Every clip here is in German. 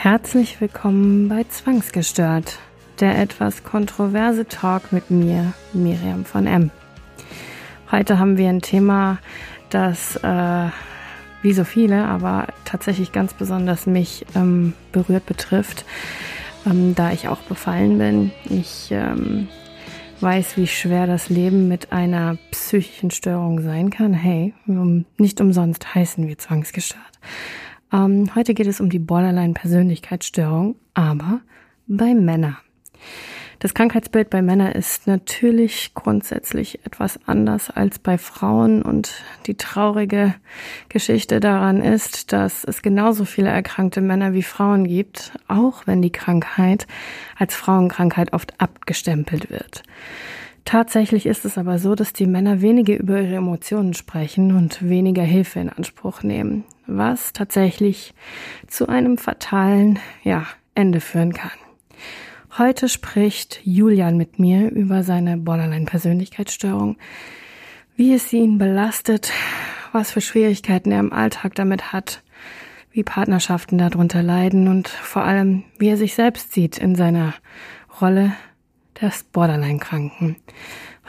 Herzlich willkommen bei Zwangsgestört, der etwas kontroverse Talk mit mir, Miriam von M. Heute haben wir ein Thema, das äh, wie so viele, aber tatsächlich ganz besonders mich ähm, berührt betrifft, ähm, da ich auch befallen bin. Ich ähm, weiß, wie schwer das Leben mit einer psychischen Störung sein kann. Hey, nicht umsonst heißen wir zwangsgestört. Ähm, heute geht es um die Borderline-Persönlichkeitsstörung, aber bei Männern. Das Krankheitsbild bei Männern ist natürlich grundsätzlich etwas anders als bei Frauen und die traurige Geschichte daran ist, dass es genauso viele erkrankte Männer wie Frauen gibt, auch wenn die Krankheit als Frauenkrankheit oft abgestempelt wird. Tatsächlich ist es aber so, dass die Männer weniger über ihre Emotionen sprechen und weniger Hilfe in Anspruch nehmen, was tatsächlich zu einem fatalen, ja, Ende führen kann. Heute spricht Julian mit mir über seine Borderline-Persönlichkeitsstörung, wie es ihn belastet, was für Schwierigkeiten er im Alltag damit hat, wie Partnerschaften darunter leiden und vor allem, wie er sich selbst sieht in seiner Rolle des Borderline-Kranken.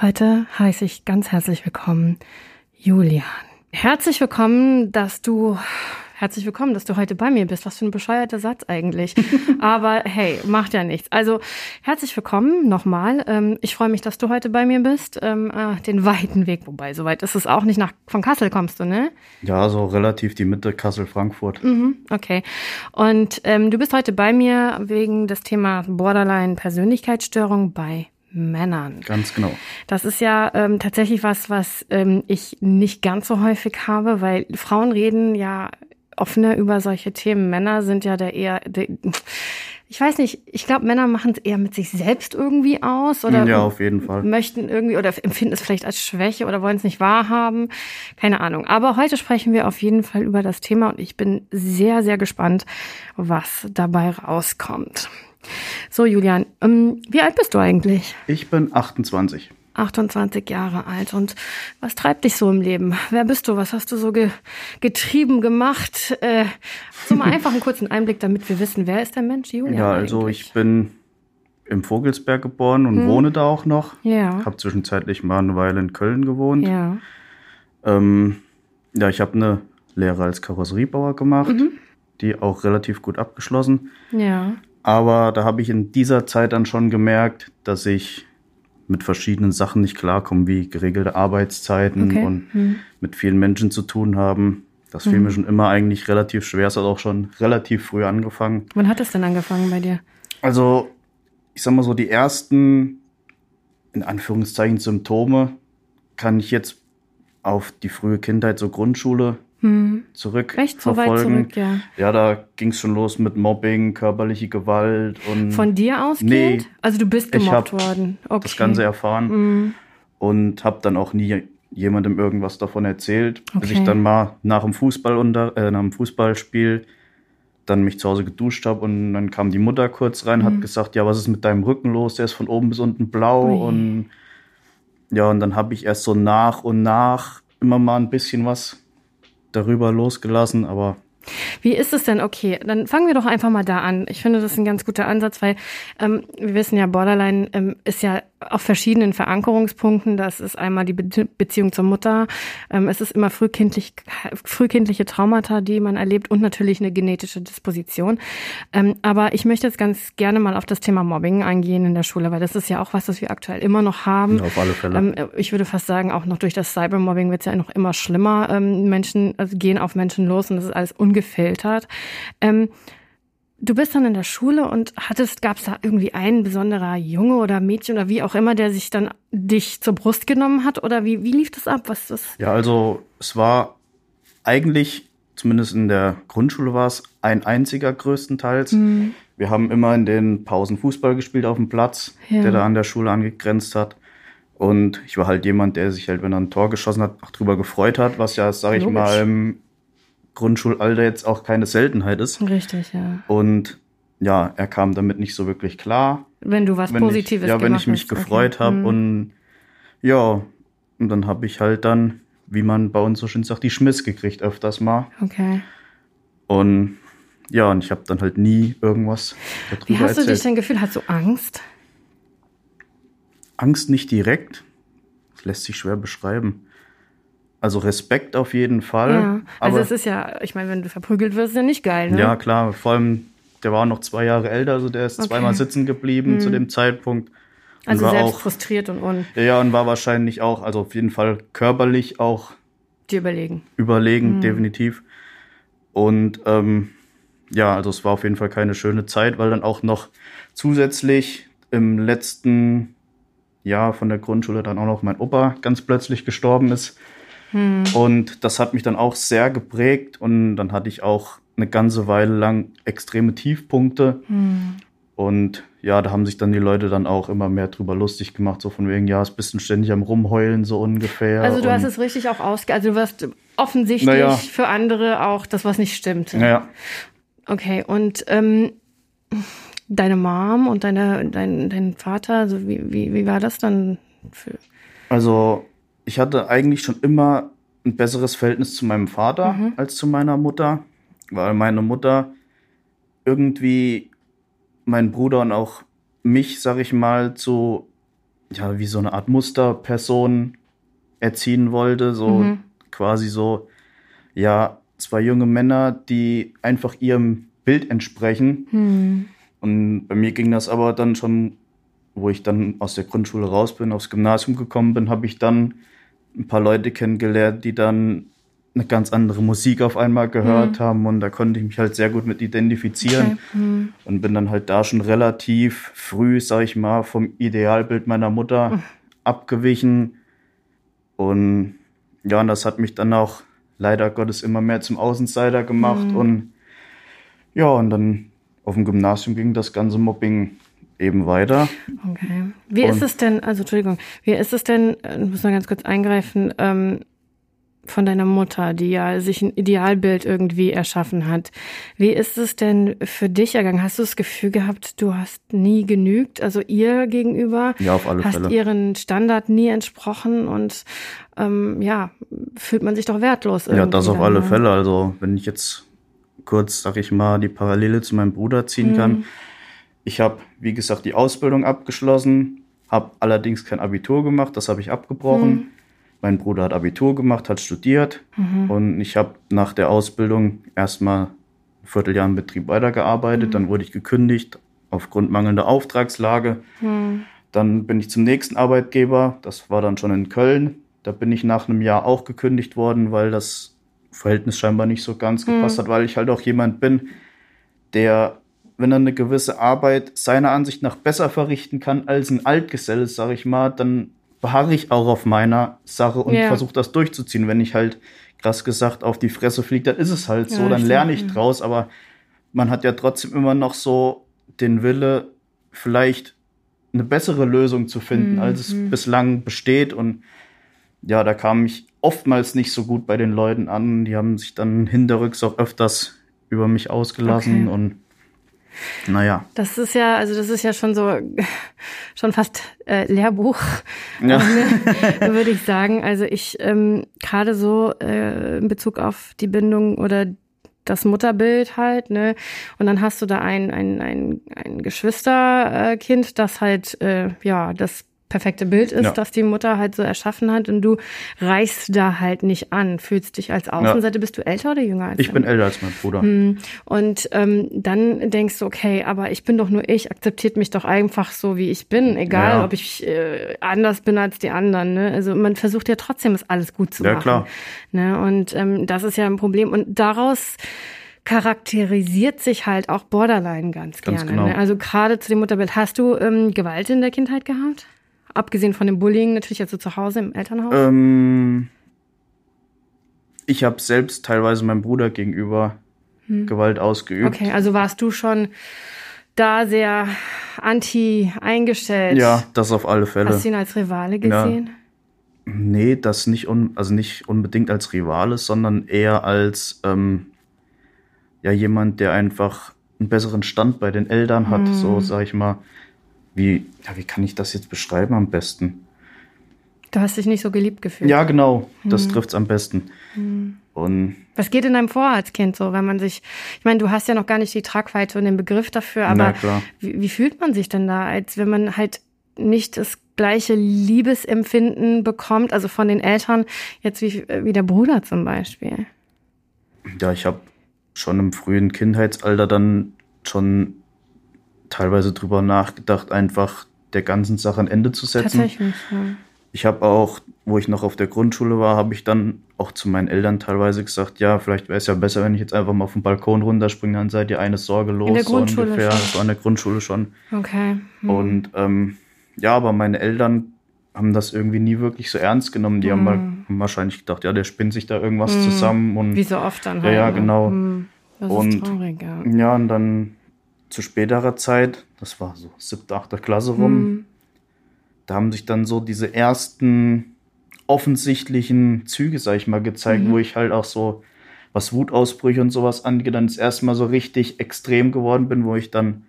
Heute heiße ich ganz herzlich willkommen Julian. Herzlich willkommen, dass du Herzlich willkommen, dass du heute bei mir bist. Was für ein bescheuerter Satz eigentlich. Aber hey, macht ja nichts. Also herzlich willkommen nochmal. Ähm, ich freue mich, dass du heute bei mir bist. Ähm, äh, den weiten Weg, wobei soweit ist es auch nicht. Nach von Kassel kommst du, ne? Ja, so relativ die Mitte Kassel-Frankfurt. Mhm, okay. Und ähm, du bist heute bei mir wegen des Thema Borderline-Persönlichkeitsstörung bei Männern. Ganz genau. Das ist ja ähm, tatsächlich was, was ähm, ich nicht ganz so häufig habe, weil Frauen reden ja offener über solche Themen. Männer sind ja da eher, der, ich weiß nicht, ich glaube, Männer machen es eher mit sich selbst irgendwie aus oder ja, auf jeden Fall. möchten irgendwie oder empfinden es vielleicht als Schwäche oder wollen es nicht wahrhaben. Keine Ahnung. Aber heute sprechen wir auf jeden Fall über das Thema und ich bin sehr, sehr gespannt, was dabei rauskommt. So, Julian, ähm, wie alt bist du eigentlich? Ich bin 28. 28 Jahre alt. Und was treibt dich so im Leben? Wer bist du? Was hast du so ge getrieben, gemacht? Äh, so mal einfach einen kurzen Einblick, damit wir wissen, wer ist der Mensch, Julian? Ja, also eigentlich? ich bin im Vogelsberg geboren und hm. wohne da auch noch. Ja. Habe zwischenzeitlich mal eine Weile in Köln gewohnt. Ja. Ähm, ja, ich habe eine Lehre als Karosseriebauer gemacht, mhm. die auch relativ gut abgeschlossen. Ja. Aber da habe ich in dieser Zeit dann schon gemerkt, dass ich mit verschiedenen Sachen nicht klarkommen, wie geregelte Arbeitszeiten okay. und hm. mit vielen Menschen zu tun haben. Das fiel hm. mir schon immer eigentlich relativ schwer. Es hat auch schon relativ früh angefangen. Wann hat es denn angefangen bei dir? Also, ich sag mal so, die ersten, in Anführungszeichen, Symptome kann ich jetzt auf die frühe Kindheit, so Grundschule, hm. zurück Recht so weit zurück, ja. Ja, da ging es schon los mit Mobbing, körperliche Gewalt und. Von dir ausgehend? Nee, also du bist gemobbt worden. Okay. Das Ganze erfahren mhm. und habe dann auch nie jemandem irgendwas davon erzählt, okay. bis ich dann mal nach dem Fußball unter, äh, nach dem Fußballspiel dann mich zu Hause geduscht habe und dann kam die Mutter kurz rein, mhm. hat gesagt, ja, was ist mit deinem Rücken los? Der ist von oben bis unten blau Ui. und ja, und dann habe ich erst so nach und nach immer mal ein bisschen was darüber losgelassen, aber wie ist es denn? Okay, dann fangen wir doch einfach mal da an. Ich finde, das ist ein ganz guter Ansatz, weil ähm, wir wissen ja, Borderline ähm, ist ja auf verschiedenen Verankerungspunkten. Das ist einmal die Be Beziehung zur Mutter. Ähm, es ist immer frühkindlich, frühkindliche Traumata, die man erlebt und natürlich eine genetische Disposition. Ähm, aber ich möchte jetzt ganz gerne mal auf das Thema Mobbing eingehen in der Schule, weil das ist ja auch was, das wir aktuell immer noch haben. Ja, auf alle Fälle. Ähm, ich würde fast sagen, auch noch durch das Cybermobbing wird es ja noch immer schlimmer. Ähm, Menschen also gehen auf Menschen los und das ist alles ungefiltert. Du bist dann in der Schule und hattest, gab es da irgendwie einen besonderer Junge oder Mädchen oder wie auch immer, der sich dann dich zur Brust genommen hat? Oder wie, wie lief das ab? Was das? Ja, also es war eigentlich, zumindest in der Grundschule war es, ein einziger größtenteils. Mhm. Wir haben immer in den Pausen Fußball gespielt auf dem Platz, ja. der da an der Schule angegrenzt hat. Und ich war halt jemand, der sich halt, wenn er ein Tor geschossen hat, auch drüber gefreut hat, was ja, sag ich mal, im Grundschulalter jetzt auch keine Seltenheit ist. Richtig, ja. Und ja, er kam damit nicht so wirklich klar. Wenn du was Positives ich, Ja, wenn ich mich hast. gefreut okay. habe mhm. und ja, und dann habe ich halt dann, wie man bei uns so schön sagt, die Schmiss gekriegt öfters mal. Okay. Und ja, und ich habe dann halt nie irgendwas darüber Wie hast erzählt. du dich denn gefühlt? Hast du Angst? Angst nicht direkt. Das lässt sich schwer beschreiben. Also Respekt auf jeden Fall. Ja, also es ist ja, ich meine, wenn du verprügelt wirst, ist ja nicht geil, ne? Ja, klar. Vor allem, der war noch zwei Jahre älter, also der ist okay. zweimal sitzen geblieben hm. zu dem Zeitpunkt. Also selbst auch, frustriert und un. Ja, und war wahrscheinlich auch, also auf jeden Fall körperlich auch. Die überlegen. Überlegen, hm. definitiv. Und ähm, ja, also es war auf jeden Fall keine schöne Zeit, weil dann auch noch zusätzlich im letzten Jahr von der Grundschule dann auch noch mein Opa ganz plötzlich gestorben ist. Hm. Und das hat mich dann auch sehr geprägt und dann hatte ich auch eine ganze Weile lang extreme Tiefpunkte. Hm. Und ja, da haben sich dann die Leute dann auch immer mehr drüber lustig gemacht, so von wegen, ja, es bist du ständig am Rumheulen, so ungefähr. Also du hast es richtig auch ausge... Also du wirst offensichtlich naja. für andere auch das, was nicht stimmt. Naja. Okay, und ähm, deine Mom und deine, dein, dein Vater, also wie, wie, wie war das dann? Für also ich hatte eigentlich schon immer ein besseres Verhältnis zu meinem Vater mhm. als zu meiner Mutter, weil meine Mutter irgendwie meinen Bruder und auch mich, sag ich mal, zu, ja, wie so eine Art Musterperson erziehen wollte, so mhm. quasi so, ja, zwei junge Männer, die einfach ihrem Bild entsprechen. Hm. Und bei mir ging das aber dann schon, wo ich dann aus der Grundschule raus bin, aufs Gymnasium gekommen bin, habe ich dann ein paar Leute kennengelernt, die dann eine ganz andere Musik auf einmal gehört hm. haben und da konnte ich mich halt sehr gut mit identifizieren okay. hm. und bin dann halt da schon relativ früh, sag ich mal, vom Idealbild meiner Mutter hm. abgewichen und ja, und das hat mich dann auch leider Gottes immer mehr zum Außenseiter gemacht. Mhm. Und ja, und dann auf dem Gymnasium ging das ganze Mobbing eben weiter. Okay. Wie und ist es denn, also Entschuldigung, wie ist es denn, ich äh, muss mal ganz kurz eingreifen, ähm, von deiner Mutter, die ja sich ein Idealbild irgendwie erschaffen hat. Wie ist es denn für dich ergangen? Hast du das Gefühl gehabt, du hast nie genügt, also ihr gegenüber? Ja, auf alle hast Fälle. Hast ihren Standard nie entsprochen und ähm, ja, fühlt man sich doch wertlos irgendwie. Ja, das auf alle ne? Fälle. Also wenn ich jetzt kurz, sag ich mal, die Parallele zu meinem Bruder ziehen mhm. kann. Ich habe, wie gesagt, die Ausbildung abgeschlossen, habe allerdings kein Abitur gemacht, das habe ich abgebrochen. Mhm mein Bruder hat Abitur gemacht, hat studiert mhm. und ich habe nach der Ausbildung erstmal ein Vierteljahr im Betrieb weitergearbeitet. Mhm. Dann wurde ich gekündigt aufgrund mangelnder Auftragslage. Mhm. Dann bin ich zum nächsten Arbeitgeber, das war dann schon in Köln. Da bin ich nach einem Jahr auch gekündigt worden, weil das Verhältnis scheinbar nicht so ganz gepasst mhm. hat, weil ich halt auch jemand bin, der, wenn er eine gewisse Arbeit seiner Ansicht nach besser verrichten kann als ein Altgeselle, sag ich mal, dann beharre ich auch auf meiner Sache und ja. versuche das durchzuziehen. Wenn ich halt krass gesagt auf die Fresse fliege, dann ist es halt so, ja, dann lerne ich draus, aber man hat ja trotzdem immer noch so den Wille, vielleicht eine bessere Lösung zu finden, mhm. als es mhm. bislang besteht. Und ja, da kam ich oftmals nicht so gut bei den Leuten an. Die haben sich dann hinterrücks auch öfters über mich ausgelassen okay. und naja. Das ist ja, also das ist ja schon so, schon fast äh, Lehrbuch, ja. würde ich sagen. Also ich ähm, gerade so äh, in Bezug auf die Bindung oder das Mutterbild halt, ne? Und dann hast du da ein, ein, ein, ein Geschwisterkind, das halt, äh, ja, das perfekte Bild ist, ja. das die Mutter halt so erschaffen hat und du reichst da halt nicht an, fühlst dich als Außenseite. Ja. Bist du älter oder jünger als Ich bin älter als mein Bruder. Hm. Und ähm, dann denkst du, okay, aber ich bin doch nur ich, akzeptiert mich doch einfach so, wie ich bin, egal ja. ob ich äh, anders bin als die anderen. Ne? Also man versucht ja trotzdem, es alles gut zu machen. Ja, klar. Ne? Und ähm, das ist ja ein Problem. Und daraus charakterisiert sich halt auch Borderline ganz, ganz gerne. Genau. Ne? Also gerade zu dem Mutterbild. Hast du ähm, Gewalt in der Kindheit gehabt? Abgesehen von dem Bullying natürlich also zu Hause im Elternhaus? Ähm, ich habe selbst teilweise meinem Bruder gegenüber hm. Gewalt ausgeübt. Okay, also warst du schon da sehr anti eingestellt? Ja, das auf alle Fälle. Hast du ihn als Rivale gesehen? Ja. Nee, das nicht, un also nicht unbedingt als Rivale, sondern eher als ähm, ja, jemand, der einfach einen besseren Stand bei den Eltern hat, hm. so sag ich mal wie, ja, wie kann ich das jetzt beschreiben am besten? Du hast dich nicht so geliebt gefühlt. Ja, genau. Das hm. trifft es am besten. Hm. Und Was geht in deinem vor als Kind so, wenn man sich, ich meine, du hast ja noch gar nicht die Tragweite und den Begriff dafür, aber wie, wie fühlt man sich denn da, als wenn man halt nicht das gleiche Liebesempfinden bekommt, also von den Eltern, jetzt wie, wie der Bruder zum Beispiel? Ja, ich habe schon im frühen Kindheitsalter dann schon teilweise drüber nachgedacht, einfach der ganzen Sache ein Ende zu setzen. Tatsächlich, ja. Ich habe auch, wo ich noch auf der Grundschule war, habe ich dann auch zu meinen Eltern teilweise gesagt, ja, vielleicht wäre es ja besser, wenn ich jetzt einfach mal auf den Balkon runterspringe, dann seid ihr eine Sorge los, In der so Grundschule ungefähr. schon. War in der Grundschule schon. Okay. Hm. Und ähm, ja, aber meine Eltern haben das irgendwie nie wirklich so ernst genommen. Die haben, mal, Hm. haben wahrscheinlich gedacht, ja, der spinnt sich da irgendwas zusammen. Und Wie so oft dann Ja, halt. ja, ne? genau. Hm. Das ist Und- traurig, ja. Ja, und dann zu späterer Zeit, das war so siebte, achte Klasse rum, Hm. da haben sich dann so diese ersten offensichtlichen Züge, sag ich mal, gezeigt, Mhm. wo ich halt auch so, was Wutausbrüche und sowas angeht, dann das erste Mal so richtig extrem geworden bin, wo ich dann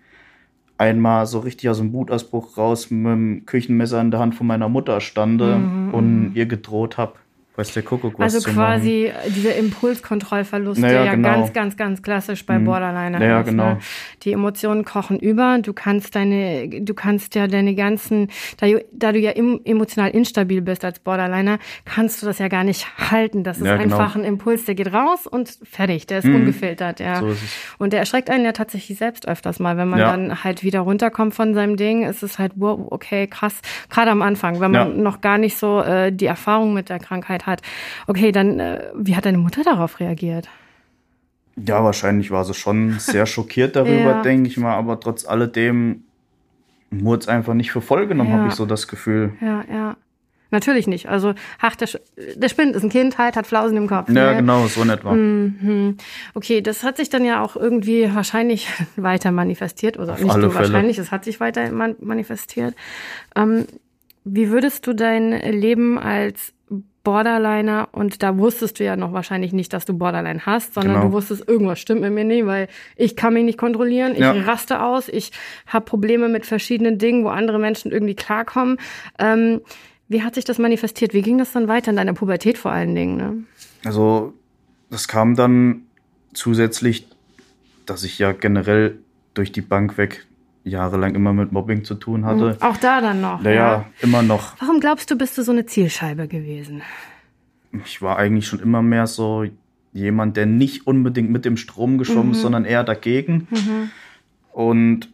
einmal so richtig aus dem Wutausbruch raus mit dem Küchenmesser in der Hand von meiner Mutter stande Mhm, und ihr gedroht habe, weiß der Kuckuck was Also zu machen. quasi dieser Impulskontrollverlust, Naja, der ja genau. ganz, ganz, ganz klassisch bei Mhm. Borderliner Ja, ist. genau. Ne? Die Emotionen kochen über. Du kannst deine, du kannst ja deine ganzen, da, da du ja em- emotional instabil bist als Borderliner, kannst du das ja gar nicht halten. Das ist Ja, genau. einfach ein Impuls, der geht raus und fertig. Der ist Mhm. ungefiltert, ja. So ist es. Und der erschreckt einen ja tatsächlich selbst öfters mal, wenn man Ja. dann halt wieder runterkommt von seinem Ding. ist Es halt, wow, okay, krass. Gerade am Anfang, wenn man Ja. noch gar nicht so äh, die Erfahrung mit der Krankheit hat. Okay, dann, äh, wie hat deine Mutter darauf reagiert? Ja, wahrscheinlich war sie schon sehr schockiert darüber, Ja. denke ich mal, aber trotz alledem wurde es einfach nicht für voll genommen, Ja. habe ich so das Gefühl. Ja, ja. Natürlich nicht. Also, ach, der, der Spind ist ein Kind, halt, hat Flausen im Kopf. Ja, ne? genau, so in etwa. Mhm. Okay, das hat sich dann ja auch irgendwie wahrscheinlich weiter manifestiert oder nicht alle nur Fälle. wahrscheinlich, es hat sich weiter man manifestiert. Ähm, wie würdest du dein Leben als Borderliner und da wusstest du ja noch wahrscheinlich nicht, dass du Borderline hast, sondern Genau. du wusstest, irgendwas stimmt mit mir nicht, weil ich kann mich nicht kontrollieren, ich Ja. raste aus, ich habe Probleme mit verschiedenen Dingen, wo andere Menschen irgendwie klarkommen. Ähm, wie hat sich das manifestiert? Wie ging das dann weiter in deiner Pubertät vor allen Dingen? Ne? Also, das kam dann zusätzlich, dass ich ja generell durch die Bank weg jahrelang immer mit Mobbing zu tun hatte. Auch da dann noch. Naja, immer noch. Warum glaubst du, bist du so eine Zielscheibe gewesen? Ich war eigentlich schon immer mehr so jemand, der nicht unbedingt mit dem Strom geschwommen ist, sondern eher dagegen. Und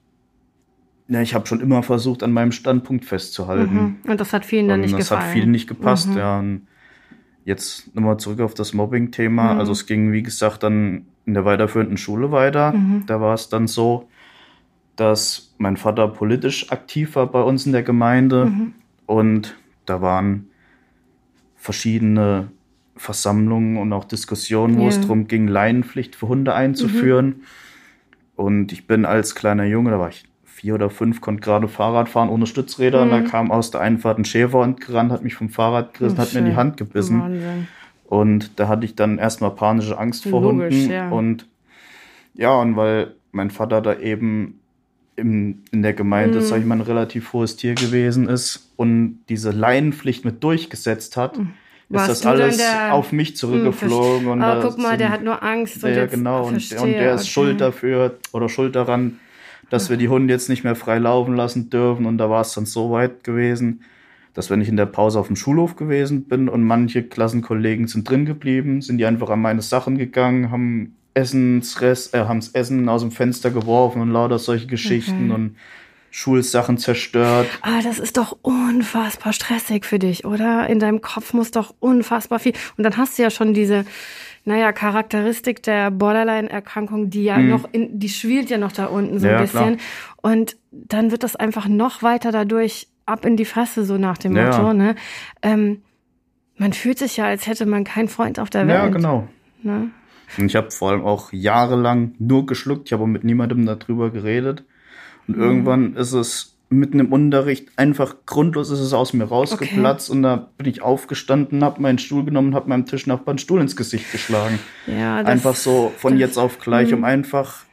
ja, ich habe schon immer versucht, an meinem Standpunkt festzuhalten. Und das hat vielen dann Und nicht das gefallen. hat vielen nicht gepasst, ja. Und jetzt nochmal zurück auf das Mobbing-Thema. Mhm. Also es ging, wie gesagt, dann in der weiterführenden Schule weiter. Mhm. Da war es dann so, dass mein Vater politisch aktiv war bei uns in der Gemeinde. Mhm. Und da waren verschiedene Versammlungen und auch Diskussionen, wo Ja. es darum ging, Leinenpflicht für Hunde einzuführen. Und ich bin als kleiner Junge, da war ich vier oder fünf, konnte gerade Fahrrad fahren ohne Stützräder. Und da kam aus der Einfahrt ein Schäfer und gerannt, hat mich vom Fahrrad gerissen, Oh, hat mir in die. Hand gebissen. Wahnsinn. Und da hatte ich dann erstmal panische Angst vor Logisch, Hunden. ja. Und ja, und weil mein Vater da eben im, in der Gemeinde, Mhm. sag ich mal, ein relativ hohes Tier gewesen ist und diese Laienpflicht mit durchgesetzt hat, Mhm. Warst ist das alles der- auf mich zurückgeflogen. Hm, und da guck mal, der sind- hat nur Angst. Und ja, jetzt, genau. Und, verstehe, und der ist okay. schuld dafür oder schuld daran, dass wir die Hunde jetzt nicht mehr frei laufen lassen dürfen. Und da war es dann so weit gewesen, dass wenn ich in der Pause auf dem Schulhof gewesen bin und manche Klassenkollegen sind drin geblieben, sind die einfach an meine Sachen gegangen, haben Essensrest, äh, haben's Essen aus dem Fenster geworfen und lauter solche Geschichten Okay. und Schulsachen zerstört. Ah, das ist doch unfassbar stressig für dich, oder? In deinem Kopf muss doch unfassbar viel. Und dann hast du ja schon diese, naja, Charakteristik der Borderline-Erkrankung, die ja noch, in, die schwelt ja noch da unten so Mhm. Ja, ein bisschen. klar. Und dann wird das einfach noch weiter dadurch ab in die Fresse, so nach dem Ja. Motto, ne? Ähm, man fühlt sich ja, als hätte man keinen Freund auf der Welt. Ja, genau. Ne? Und ich habe vor allem auch jahrelang nur geschluckt. Ich habe mit niemandem darüber geredet. Mhm. Und irgendwann ist es mitten im Unterricht einfach grundlos ist es aus mir rausgeplatzt und da bin ich aufgestanden, habe meinen Stuhl genommen, habe meinem Tischnachbarn einen Stuhl ins Gesicht geschlagen. Ja, das, einfach so von jetzt auf gleich, Mhm. um einfach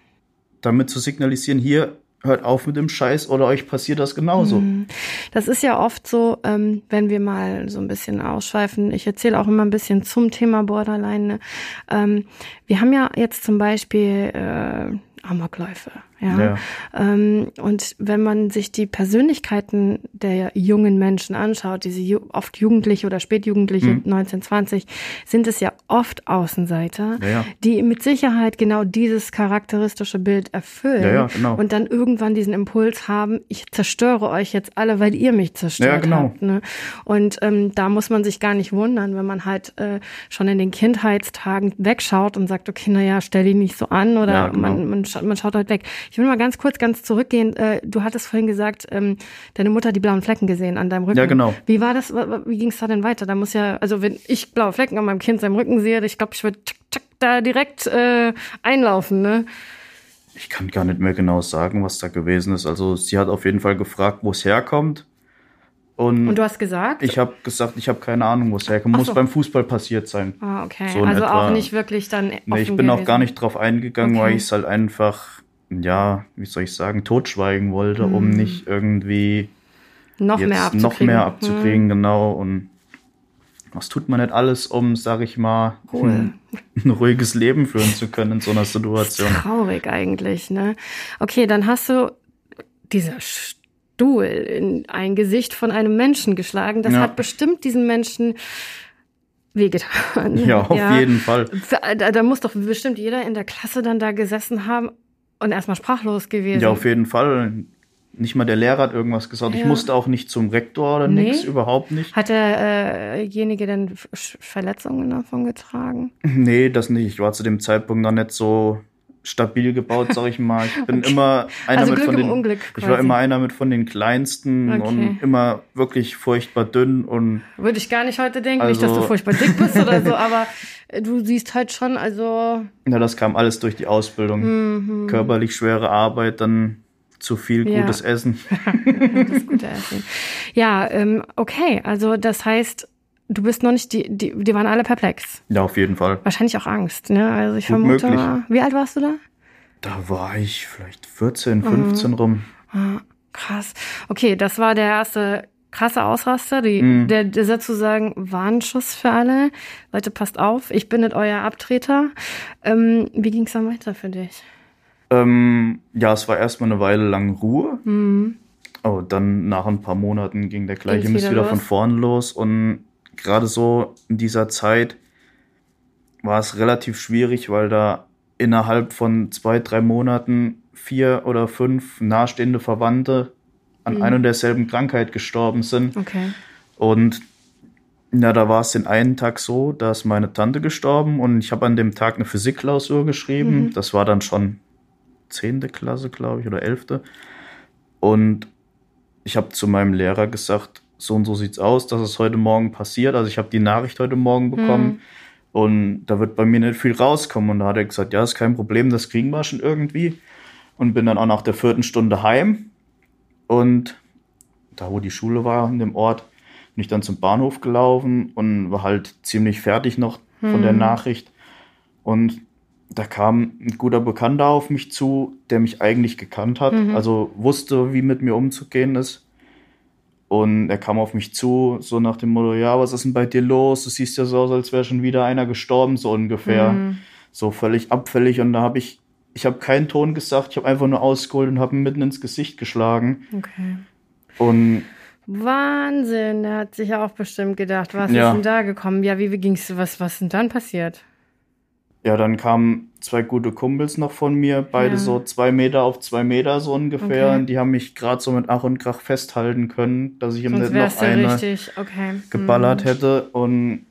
damit zu signalisieren, hier hört auf mit dem Scheiß oder euch passiert das genauso. Mhm. Das ist ja oft so, ähm, wenn wir mal so ein bisschen ausschweifen. Ich erzähle auch immer ein bisschen zum Thema Borderline. Ne? Ähm, wir haben ja jetzt zum Beispiel äh, Amokläufe. Ja. ja. Ähm, und wenn man sich die Persönlichkeiten der jungen Menschen anschaut, diese ju oft Jugendliche oder Spätjugendliche, mhm. 19, 20, sind es ja oft Außenseiter, ja, ja. die mit Sicherheit genau dieses charakteristische Bild erfüllen ja, genau. und dann irgendwann diesen Impuls haben, ich zerstöre euch jetzt alle, weil ihr mich zerstört genau. habt. Ne? Und ähm, da muss man sich gar nicht wundern, wenn man halt äh, schon in den Kindheitstagen wegschaut und sagt, okay, naja, stell dich nicht so an oder genau. man, man, scha man schaut halt weg. Ich will mal ganz kurz, ganz zurückgehen. Äh, du hattest vorhin gesagt, ähm, deine Mutter hat die blauen Flecken gesehen an deinem Rücken. Ja, genau. Wie war das? Wie ging es da denn weiter? Da muss ja, also wenn ich blaue Flecken an meinem Kind seinem Rücken sehe, ich glaube, ich würde da direkt äh, einlaufen, ne? Ich kann gar nicht mehr genau sagen, was da gewesen ist. Also sie hat auf jeden Fall gefragt, wo es herkommt. Und, und, du hast gesagt? Ich habe gesagt, ich habe keine Ahnung, wo es herkommt. Muss so. beim Fußball passiert sein. Ah, okay. So also auch nicht wirklich dann. Nee, ich bin gewesen. auch gar nicht drauf eingegangen, okay. weil ich es halt einfach ja, wie soll ich sagen, totschweigen wollte, mhm. um nicht irgendwie noch mehr abzukriegen. Noch mehr abzukriegen, mhm. genau. Und was tut man nicht alles, um, sag ich mal, cool. ein, ein, ruhiges Leben führen zu können in so einer Situation? Traurig eigentlich, ne? Okay, dann hast du dieser Stuhl in ein Gesicht von einem Menschen geschlagen. Das ja. hat bestimmt diesen Menschen wehgetan. Ja, auf ja. jeden Fall. Da, da muss doch bestimmt jeder in der Klasse dann da gesessen haben und erstmal sprachlos gewesen. Ja, auf jeden Fall. Nicht mal der Lehrer hat irgendwas gesagt. Ja. Ich musste auch nicht zum Rektor oder nee. nichts, überhaupt nicht. Hat derjenige äh denn Verletzungen davon getragen? Nee, das nicht. Ich war zu dem Zeitpunkt noch nicht so stabil gebaut, sag ich mal. Ich bin okay. immer einer also mit Glück von den Unglück ich war immer einer mit von den kleinsten okay. und immer wirklich furchtbar dünn und würde ich gar nicht heute denken, also, nicht dass du also furchtbar dick bist oder so, aber du siehst halt schon, also. Ja, das kam alles durch die Ausbildung. Mhm. Körperlich schwere Arbeit, dann zu viel gutes ja. Essen. das gute Essen. Ja, ähm, okay. Also das heißt, du bist noch nicht, die, die, die waren alle perplex. Ja, auf jeden Fall. Wahrscheinlich auch Angst, ne? Also ich Gut vermute. Möglich. Wie alt warst du da? Da war ich vielleicht 14, 15 mhm. rum. Ah, krass. Okay, das war der erste krasse Ausraster, die, mhm. der, der sozusagen Warnschuss für alle. Leute, passt auf, ich bin nicht euer Abtreter. Ähm, wie ging es dann weiter für dich? Ähm, ja, es war erstmal eine Weile lang Ruhe. Mhm. Oh, dann nach ein paar Monaten ging der gleiche Mist wieder, wieder von vorn los. Und gerade so in dieser Zeit war es relativ schwierig, weil da innerhalb von zwei, drei Monaten vier oder fünf nahestehende Verwandte an mhm. einer und derselben Krankheit gestorben sind. Okay. Und ja, da war es den einen Tag so, da ist meine Tante gestorben und ich habe an dem Tag eine Physikklausur geschrieben. Mhm. Das war dann schon zehnte Klasse, glaube ich, oder elfte. Und ich habe zu meinem Lehrer gesagt, so und so sieht's aus, dass es heute Morgen passiert. Also ich habe die Nachricht heute Morgen bekommen mhm. und da wird bei mir nicht viel rauskommen. Und da hat er gesagt, ja, ist kein Problem, das kriegen wir schon irgendwie. Und bin dann auch nach der vierten Stunde heim und da, wo die Schule war, in dem Ort, bin ich dann zum Bahnhof gelaufen und war halt ziemlich fertig noch von hm. der Nachricht. Und da kam ein guter Bekannter auf mich zu, der mich eigentlich gekannt hat, mhm. also wusste, wie mit mir umzugehen ist. Und er kam auf mich zu, so nach dem Motto, ja, was ist denn bei dir los? Du siehst ja so aus, als wäre schon wieder einer gestorben, so ungefähr. Mhm. So völlig abfällig. Und da habe ich ich habe keinen Ton gesagt, ich habe einfach nur ausgeholt und habe ihn mitten ins Gesicht geschlagen. Okay. Und Wahnsinn, der hat sich ja auch bestimmt gedacht, was ja. ist denn da gekommen? Ja, wie, wie ging's, was, was ist denn dann passiert? Ja, dann kamen zwei gute Kumpels noch von mir, beide ja. so zwei Meter auf zwei Meter so ungefähr. Okay. Und die haben mich gerade so mit Ach und Krach festhalten können, dass ich ihm nicht noch eine okay. geballert hm. hätte. Und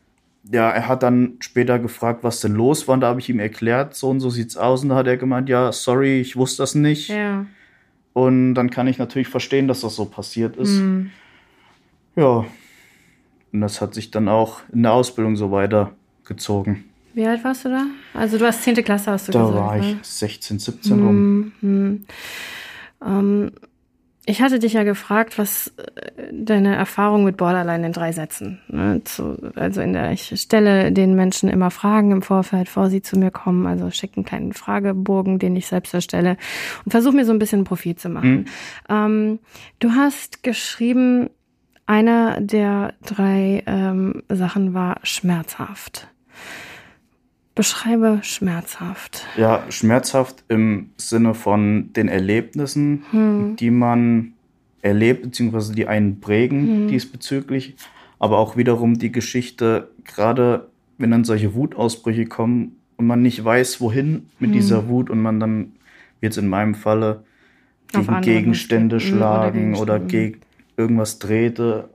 ja, er hat dann später gefragt, was denn los war. Und da habe ich ihm erklärt, so und so sieht's aus. Und da hat er gemeint, ja, sorry, ich wusste das nicht. Ja. Und dann kann ich natürlich verstehen, dass das so passiert ist. Mhm. Ja. Und das hat sich dann auch in der Ausbildung so weitergezogen. Wie alt warst du da? Also du hast 10. Klasse, hast du da gesagt. Da war ich ne? 16, 17 rum. Mhm. Ähm, ich hatte dich ja gefragt, was äh, deine Erfahrung mit Borderline in drei Sätzen. Ne, zu, also in der ich stelle den Menschen immer Fragen im Vorfeld, vor sie zu mir kommen. Also schicke einen kleinen Fragebogen, den ich selbst erstelle und versuche mir so ein bisschen ein Profil zu machen. Mhm. Ähm, du hast geschrieben, einer der drei ähm, Sachen war schmerzhaft. Beschreibe schmerzhaft. Ja, schmerzhaft im Sinne von den Erlebnissen, hm. die man erlebt, beziehungsweise die einen prägen hm. diesbezüglich. Aber auch wiederum die Geschichte, gerade wenn dann solche Wutausbrüche kommen und man nicht weiß, wohin mit hm. dieser Wut und man dann, wie jetzt in meinem Falle, gegen Gegenstände schlagen oder, oder gegen irgendwas drehte.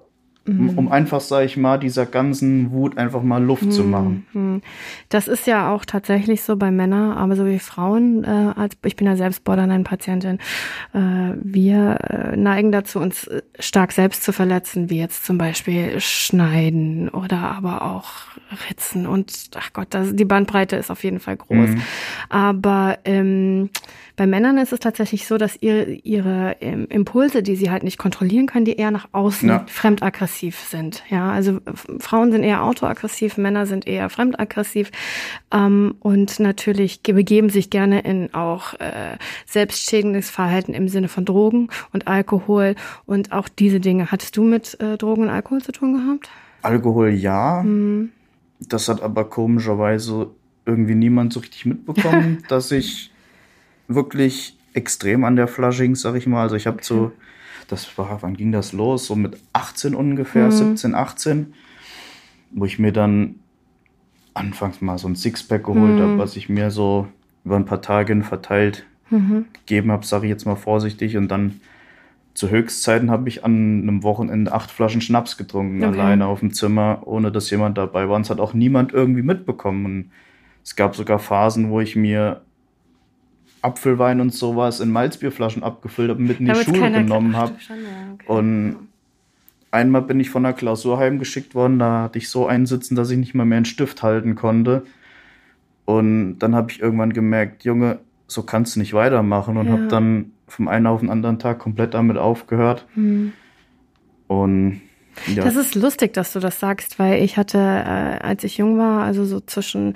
Um einfach, sage ich mal, dieser ganzen Wut einfach mal Luft mhm. zu machen. Mhm. Das ist ja auch tatsächlich so bei Männern, aber so wie Frauen, äh, als ich bin ja selbst Borderline-Patientin, äh, wir äh, neigen dazu, uns äh, stark selbst zu verletzen, wie jetzt zum Beispiel Schneiden oder aber auch Ritzen und ach Gott, das, die Bandbreite ist auf jeden Fall groß. Mhm. Aber ähm, bei Männern ist es tatsächlich so, dass ihre, ihre ähm, Impulse, die sie halt nicht kontrollieren können, die eher nach außen ja. fremdaggressiv sind. Ja, also Frauen sind eher autoaggressiv, Männer sind eher fremdaggressiv ähm, und natürlich begeben sich gerne in auch äh, selbstschädigendes Verhalten im Sinne von Drogen und Alkohol und auch diese Dinge. Hattest du mit äh, Drogen und Alkohol zu tun gehabt? Alkohol ja. Hm. Das hat aber komischerweise irgendwie niemand so richtig mitbekommen, dass ich wirklich extrem an der Flasche hing, sag ich mal. Also ich habe okay. so, das war, wann ging das los? So mit 18 ungefähr, mhm. 17, 18, wo ich mir dann anfangs mal so ein Sixpack geholt mhm. habe, was ich mir so über ein paar Tage verteilt mhm. gegeben habe, sage ich jetzt mal vorsichtig. Und dann zu Höchstzeiten habe ich an einem Wochenende acht Flaschen Schnaps getrunken, okay. alleine auf dem Zimmer, ohne dass jemand dabei war. Und es hat auch niemand irgendwie mitbekommen. Und es gab sogar Phasen, wo ich mir Apfelwein und sowas in Malzbierflaschen abgefüllt habe und mit in die Schule genommen habe. Okay. Und einmal bin ich von der Klausur heimgeschickt worden, da hatte ich so einen Sitzen, dass ich nicht mal mehr einen Stift halten konnte. Und dann habe ich irgendwann gemerkt, Junge, so kannst du nicht weitermachen und ja. habe dann vom einen auf den anderen Tag komplett damit aufgehört. Mhm. Und ja. Das ist lustig, dass du das sagst, weil ich hatte, äh, als ich jung war, also so zwischen,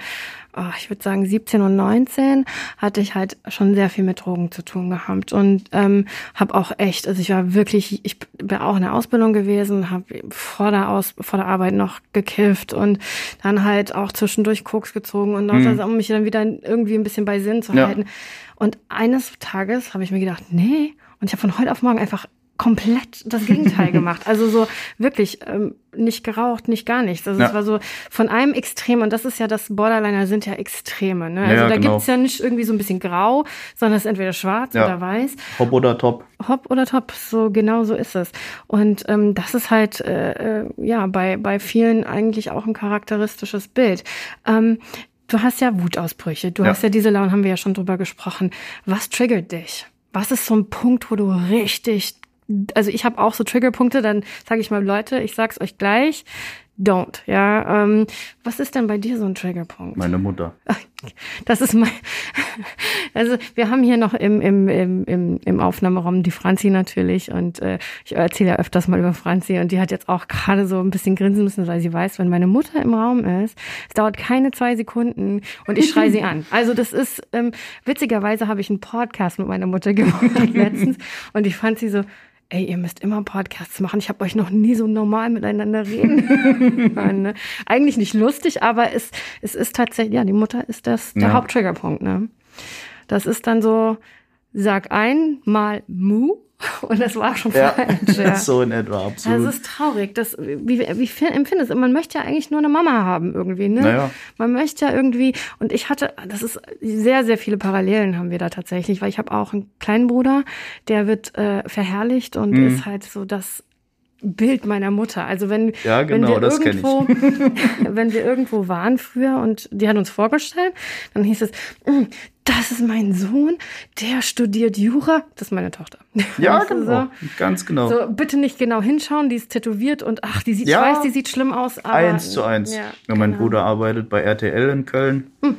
oh, ich würde sagen 17 und 19, hatte ich halt schon sehr viel mit Drogen zu tun gehabt und ähm, habe auch echt, also ich war wirklich, ich bin auch in der Ausbildung gewesen, habe vor der Aus, vor der Arbeit noch gekifft und dann halt auch zwischendurch Koks gezogen und mhm. um mich dann wieder irgendwie ein bisschen bei Sinn zu halten. Ja. Und eines Tages habe ich mir gedacht, nee, und ich habe von heute auf morgen einfach komplett das Gegenteil gemacht. Also so wirklich ähm, nicht geraucht, nicht gar nichts. Also ja. es war so von einem Extrem, und das ist ja das Borderliner sind ja Extreme. Ne? Also ja, da genau. gibt's ja nicht irgendwie so ein bisschen grau, sondern es ist entweder schwarz ja. oder weiß. Hopp oder top. Hopp oder top, so genau so ist es. Und ähm, das ist halt äh, äh ja bei, bei vielen eigentlich auch ein charakteristisches Bild. Ähm, du hast ja Wutausbrüche, du hast ja diese Laune, haben wir ja schon drüber gesprochen. Was triggert dich? Was ist so ein Punkt, wo du richtig also ich habe auch so Triggerpunkte, dann sage ich mal, Leute, ich sag's euch gleich, don't. Ja, ähm, was ist denn bei dir so ein Triggerpunkt? Meine Mutter. Das ist mein. Also wir haben hier noch im, im, im, im, im Aufnahmeraum die Franzi natürlich und äh, ich erzähle ja öfters mal über Franzi und die hat jetzt auch gerade so ein bisschen grinsen müssen, weil sie weiß, wenn meine Mutter im Raum ist, es dauert keine zwei Sekunden und ich schreie sie an. Also das ist ähm, witzigerweise habe ich einen Podcast mit meiner Mutter gemacht letztens und ich fand sie so ey, ihr müsst immer Podcasts machen. Ich habe euch noch nie so normal miteinander reden. Nein, ne? Eigentlich nicht lustig, aber es, es ist tatsächlich, ja, die Mutter ist das der ja. Haupttriggerpunkt. Ne? Das ist dann so, sag einmal Mu Und das war schon ja, falsch. Ja. so in etwa, absolut. Das ist traurig. Das, wie, wie empfindest du? Man möchte ja eigentlich nur eine Mama haben irgendwie, ne? Naja. Man möchte ja irgendwie, und ich hatte, das ist sehr, sehr viele Parallelen haben wir da tatsächlich, weil ich habe auch einen kleinen Bruder, der wird äh, verherrlicht und mhm. ist halt so das Bild meiner Mutter. Also wenn, ja, genau, wenn wir irgendwo, wenn wir irgendwo waren früher und die hat uns vorgestellt, dann hieß es, das ist mein Sohn, der studiert Jura. Das ist meine Tochter. Ja, weißt genau. So, ganz genau. So, bitte nicht genau hinschauen, die ist tätowiert und ach, die sieht, ja, ich weiß, die sieht schlimm aus. Aber, eins zu eins. Ja, ja, mein genau. Bruder arbeitet bei RTL in Köln. Hm.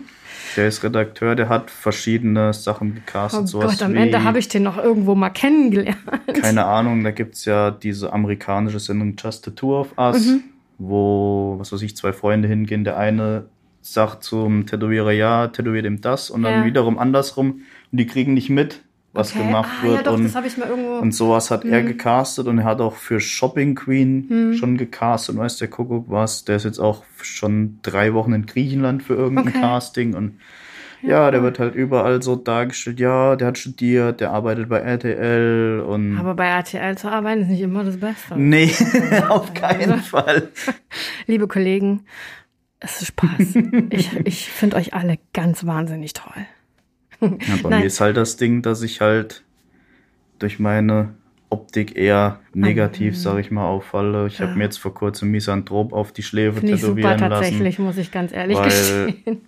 Der ist Redakteur, der hat verschiedene Sachen gecastet. Oh sowas Gott, am Ende habe ich den noch irgendwo mal kennengelernt. Keine Ahnung, da gibt es ja diese amerikanische Sendung Just a Tour of Us, mhm. wo, was weiß ich, zwei Freunde hingehen. Der eine sagt zum Tätowierer, ja, tätowiert ihm das und dann ja. wiederum andersrum und die kriegen nicht mit, was okay. gemacht ah, wird. Ja, doch, und, das ich mal irgendwo. Und sowas hat hm. er gecastet und er hat auch für Shopping Queen hm. schon gecastet. Und weißt der Kuckuck was, der ist jetzt auch schon drei Wochen in Griechenland für irgendein okay. Casting und ja, der wird halt überall so dargestellt, ja, der hat studiert, der arbeitet bei RTL und. Aber bei RTL zu arbeiten ist nicht immer das Beste. Nee, auf keinen Fall. Liebe Kollegen, es ist Spaß. ich ich finde euch alle ganz wahnsinnig toll. Ja, bei Nein. mir ist halt das Ding, dass ich halt durch meine Optik eher negativ, sage ich mal, auffalle. Ich ja. habe mir jetzt vor kurzem Misanthrop auf die Schläfe Find tätowieren super, tatsächlich, lassen. muss ich ganz ehrlich gestehen.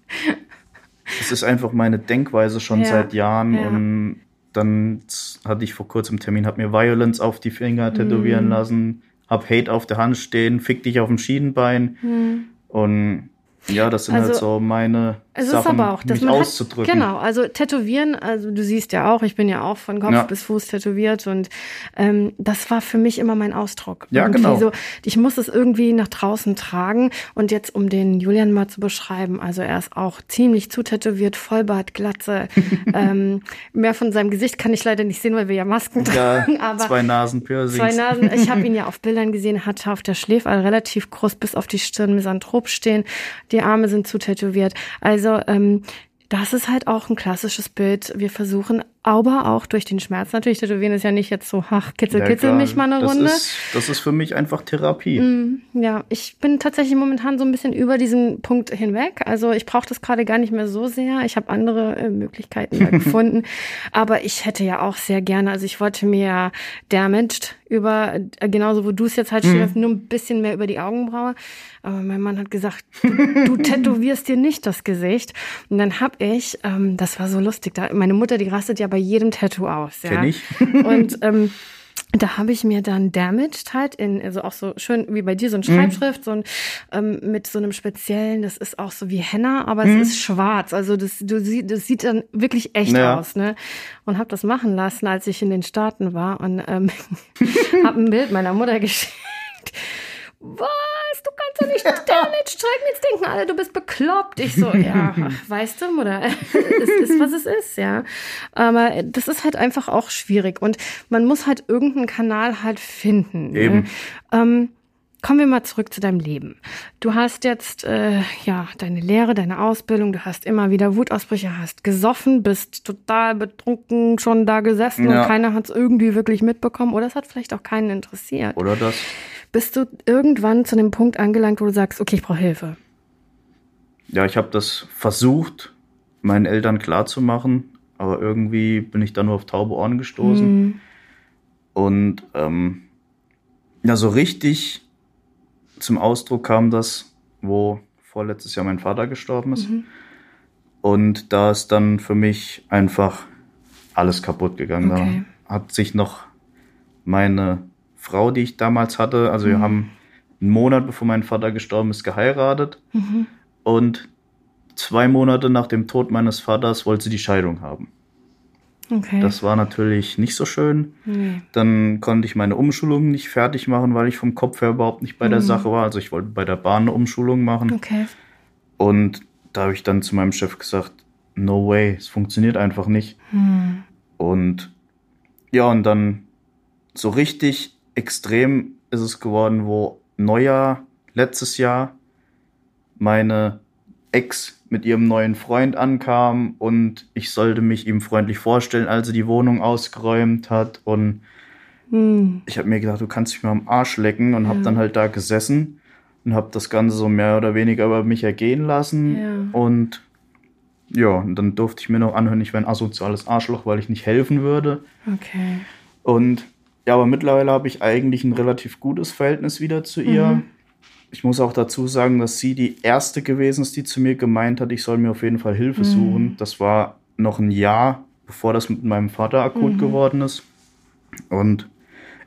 Es ist einfach meine Denkweise schon ja. seit Jahren ja. und dann hatte ich vor kurzem Termin, habe mir Violence auf die Finger tätowieren mm. lassen, hab Hate auf der Hand stehen, fick dich auf dem Schienenbein mm. Und ja, das sind halt also, halt so meine es ist aber auch, dass mich man auszudrücken. Hat, genau, also tätowieren, also du siehst ja auch, ich bin ja auch von Kopf ja. bis Fuß tätowiert und ähm, das war für mich immer mein Ausdruck. Ja, irgendwie genau. So, ich muss es irgendwie nach draußen tragen und jetzt, um den Julian mal zu beschreiben, also er ist auch ziemlich zu tätowiert, Vollbart, Glatze. ähm, mehr von seinem Gesicht kann ich leider nicht sehen, weil wir ja Masken tragen. aber zwei Nasen Piercings. Zwei Nasen. Ich habe ihn ja auf Bildern gesehen, hatte auf der Schläfe relativ groß bis auf die Stirn Misanthrop stehen. Die Arme sind zu tätowiert. Also ähm, das ist halt auch ein klassisches Bild. Wir versuchen aber auch durch den Schmerz natürlich. Tätowieren ist ja nicht jetzt so, ach, kitzel, ja, kitzel mich mal eine das Runde. Ist, das ist für mich einfach Therapie. Mm, ja, ich bin tatsächlich momentan so ein bisschen über diesen Punkt hinweg. Also ich brauche das gerade gar nicht mehr so sehr. Ich habe andere äh, Möglichkeiten gefunden. Aber ich hätte ja auch sehr gerne, also ich wollte mir Damaged über, äh, genauso wo du es jetzt halt mhm. nur ein bisschen mehr über die Augenbraue. Aber mein Mann hat gesagt, du, du tätowierst dir nicht das Gesicht. Und dann hab ich, ähm, das war so lustig, da, meine Mutter, die rastet ja bei jedem Tattoo aus. Ja? Kenn ich. Und ähm, da habe ich mir dann Damaged halt in, also auch so schön wie bei dir, so ein mhm. Schreibschrift, mhm. so ein, ähm, mit so einem speziellen, das ist auch so wie Henna, aber mhm. es ist schwarz. Also das, du, das sieht dann wirklich echt ja. aus, ne? Und habe das machen lassen, als ich in den Staaten war und ähm, habe ein Bild meiner Mutter geschickt was, doch nicht Damage schreiben, jetzt denken alle, du bist bekloppt. Ich so, ja, weißt du, oder? es ist, was es ist, ja. Aber das ist halt einfach auch schwierig und man muss halt irgendeinen Kanal halt finden. Ne? Eben. Ne? Ähm, Kommen wir mal zurück zu deinem Leben. Du hast jetzt äh, ja deine Lehre, deine Ausbildung, du hast immer wieder Wutausbrüche, hast gesoffen, bist total betrunken schon da gesessen ja. und keiner hat es irgendwie wirklich mitbekommen oder es hat vielleicht auch keinen interessiert. Oder das bist du irgendwann zu dem Punkt angelangt, wo du sagst, okay, ich brauche Hilfe? Ja, ich habe das versucht, meinen Eltern klarzumachen, aber irgendwie bin ich da nur auf taube Ohren gestoßen. Mhm. Und ähm, ja, so richtig zum Ausdruck kam das, wo vorletztes Jahr mein Vater gestorben ist. Mhm. Und da ist dann für mich einfach alles kaputt gegangen. Okay. Da hat sich noch meine Frau, die ich damals hatte. Also wir mhm. haben einen Monat bevor mein Vater gestorben ist, geheiratet. Mhm. Und zwei Monate nach dem Tod meines Vaters wollte sie die Scheidung haben. Okay. Das war natürlich nicht so schön. Nee. Dann konnte ich meine Umschulung nicht fertig machen, weil ich vom Kopf her überhaupt nicht bei der mhm. Sache war. Also ich wollte bei der Bahn eine Umschulung machen. Okay. Und da habe ich dann zu meinem Chef gesagt, no way, es funktioniert einfach nicht. Mhm. Und ja, und dann so richtig extrem ist es geworden, wo Neujahr letztes Jahr meine Ex mit ihrem neuen Freund ankam und ich sollte mich ihm freundlich vorstellen, als er die Wohnung ausgeräumt hat und hm. ich habe mir gedacht, du kannst dich mal am Arsch lecken und ja. habe dann halt da gesessen und habe das Ganze so mehr oder weniger über mich ergehen lassen ja. und ja, und dann durfte ich mir noch anhören, ich wäre ein asoziales Arschloch, weil ich nicht helfen würde. Okay. Und ja, aber mittlerweile habe ich eigentlich ein relativ gutes Verhältnis wieder zu ihr. Mhm. Ich muss auch dazu sagen, dass sie die erste gewesen ist, die zu mir gemeint hat, ich soll mir auf jeden Fall Hilfe mhm. suchen. Das war noch ein Jahr, bevor das mit meinem Vater akut mhm. geworden ist. Und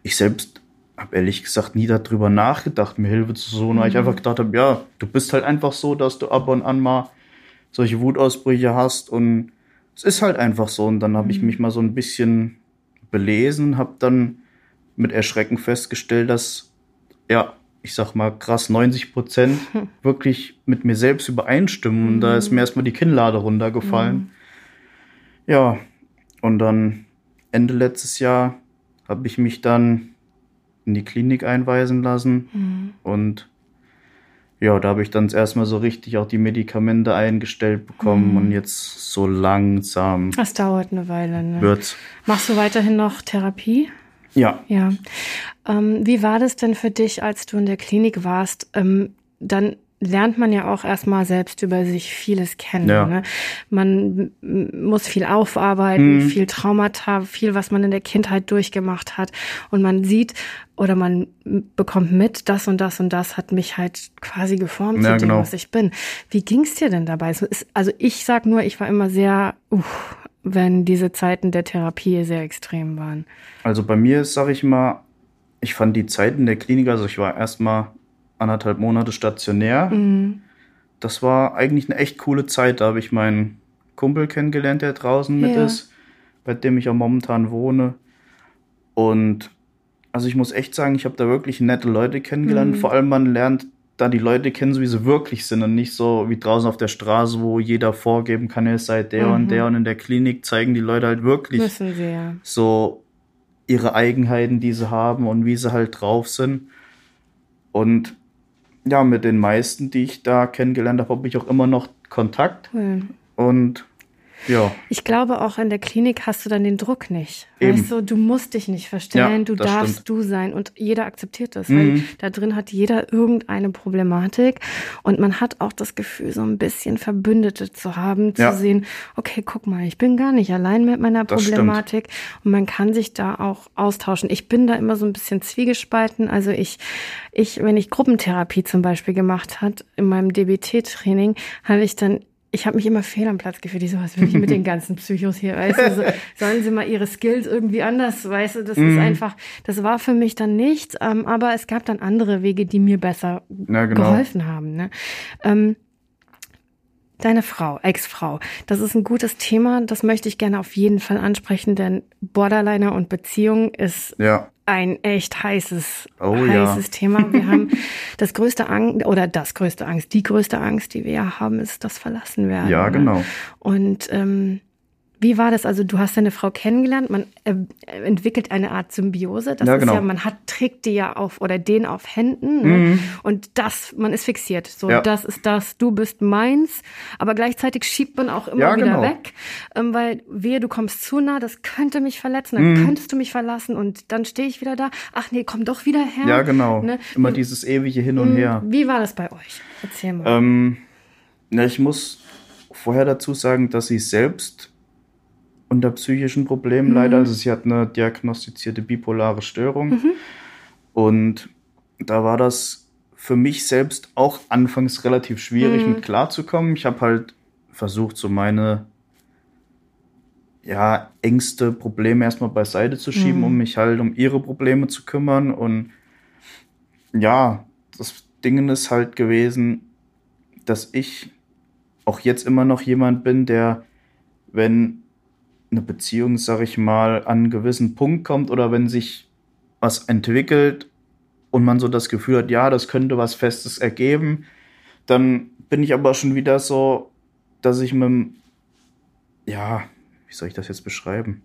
ich selbst habe ehrlich gesagt nie darüber nachgedacht, mir Hilfe zu suchen, weil ich mhm. einfach gedacht habe, ja, du bist halt einfach so, dass du ab und an mal solche Wutausbrüche hast und es ist halt einfach so. Und dann habe ich mhm. mich mal so ein bisschen belesen, habe dann mit Erschrecken festgestellt, dass, ja, ich sag mal, krass 90 Prozent wirklich mit mir selbst übereinstimmen. Und da ist mir erstmal die Kinnlade runtergefallen. Mhm. Ja, und dann Ende letztes Jahr habe ich mich dann in die Klinik einweisen lassen. Mhm. Und ja, da habe ich dann erstmal so richtig auch die Medikamente eingestellt bekommen mhm. und jetzt so langsam. Das dauert eine Weile, ne? Wird's. Machst du weiterhin noch Therapie? Ja. Ja. Ähm, wie war das denn für dich, als du in der Klinik warst? Ähm, dann lernt man ja auch erstmal selbst über sich vieles kennen. Ja. Ne? Man muss viel aufarbeiten, mhm. viel Traumata, viel, was man in der Kindheit durchgemacht hat. Und man sieht oder man bekommt mit, das und das und das hat mich halt quasi geformt ja, zu dem, genau. was ich bin. Wie ging's dir denn dabei? Also ich sag nur, ich war immer sehr, uh, wenn diese Zeiten der Therapie sehr extrem waren. Also bei mir ist, sag ich mal, ich fand die Zeiten der Klinik, also ich war erstmal anderthalb Monate stationär. Mhm. Das war eigentlich eine echt coole Zeit. Da habe ich meinen Kumpel kennengelernt, der draußen mit ja. ist, bei dem ich auch momentan wohne. Und also ich muss echt sagen, ich habe da wirklich nette Leute kennengelernt. Mhm. Vor allem man lernt da die Leute kennen, so wie sie wirklich sind und nicht so wie draußen auf der Straße, wo jeder vorgeben kann, er sei der mhm. und der und in der Klinik zeigen die Leute halt wirklich sie, ja. so ihre Eigenheiten, die sie haben und wie sie halt drauf sind. Und ja, mit den meisten, die ich da kennengelernt habe, habe ich auch immer noch Kontakt. Cool. Und ja. Ich glaube, auch in der Klinik hast du dann den Druck nicht. Eben. Weißt du, du musst dich nicht verstellen, ja, du darfst stimmt. du sein und jeder akzeptiert das, mhm. weil da drin hat jeder irgendeine Problematik und man hat auch das Gefühl, so ein bisschen Verbündete zu haben, zu ja. sehen, okay, guck mal, ich bin gar nicht allein mit meiner Problematik und man kann sich da auch austauschen. Ich bin da immer so ein bisschen zwiegespalten, also ich, ich, wenn ich Gruppentherapie zum Beispiel gemacht hat in meinem DBT-Training, habe ich dann ich habe mich immer fehl am Platz gefühlt. Ich so, was will ich mit den ganzen Psychos hier? Weißt du, so, sollen sie mal ihre Skills irgendwie anders, weißt du, das mm. ist einfach, das war für mich dann nichts, ähm, aber es gab dann andere Wege, die mir besser ja, genau. geholfen haben. Ne? Ähm, Deine Frau, Ex-Frau, das ist ein gutes Thema, das möchte ich gerne auf jeden Fall ansprechen, denn Borderliner und Beziehung ist ja. Ein echt heißes, oh, heißes ja. Thema. Wir haben das größte Angst, oder das größte Angst, die größte Angst, die wir haben, ist das Verlassenwerden. Ja, genau. Und ähm, wie war das? Also du hast deine Frau kennengelernt, man äh, entwickelt eine Art Symbiose. Das ja, genau. ist ja, man hat, trägt die ja auf oder den auf Händen ne? mhm. und das, man ist fixiert. So, ja. das ist das, du bist meins, aber gleichzeitig schiebt man auch immer ja, wieder genau. weg, ähm, weil wehe, du kommst zu nah, das könnte mich verletzen, dann mhm. könntest du mich verlassen und dann stehe ich wieder da. Ach nee, komm doch wieder her. Ja, genau. Ne? Immer dieses ewige Hin und mhm. Her. Wie war das bei euch? Erzähl mal. Ähm, na, ich muss vorher dazu sagen, dass ich selbst unter psychischen Problemen mhm. leider. Also sie hat eine diagnostizierte bipolare Störung. Mhm. Und da war das für mich selbst auch anfangs relativ schwierig mhm. mit klarzukommen. Ich habe halt versucht, so meine ja, Ängste, Probleme erstmal beiseite zu schieben, mhm. um mich halt um ihre Probleme zu kümmern. Und ja, das Ding ist halt gewesen, dass ich auch jetzt immer noch jemand bin, der, wenn eine Beziehung, sag ich mal, an einen gewissen Punkt kommt oder wenn sich was entwickelt und man so das Gefühl hat, ja, das könnte was Festes ergeben, dann bin ich aber schon wieder so, dass ich mit, ja, wie soll ich das jetzt beschreiben?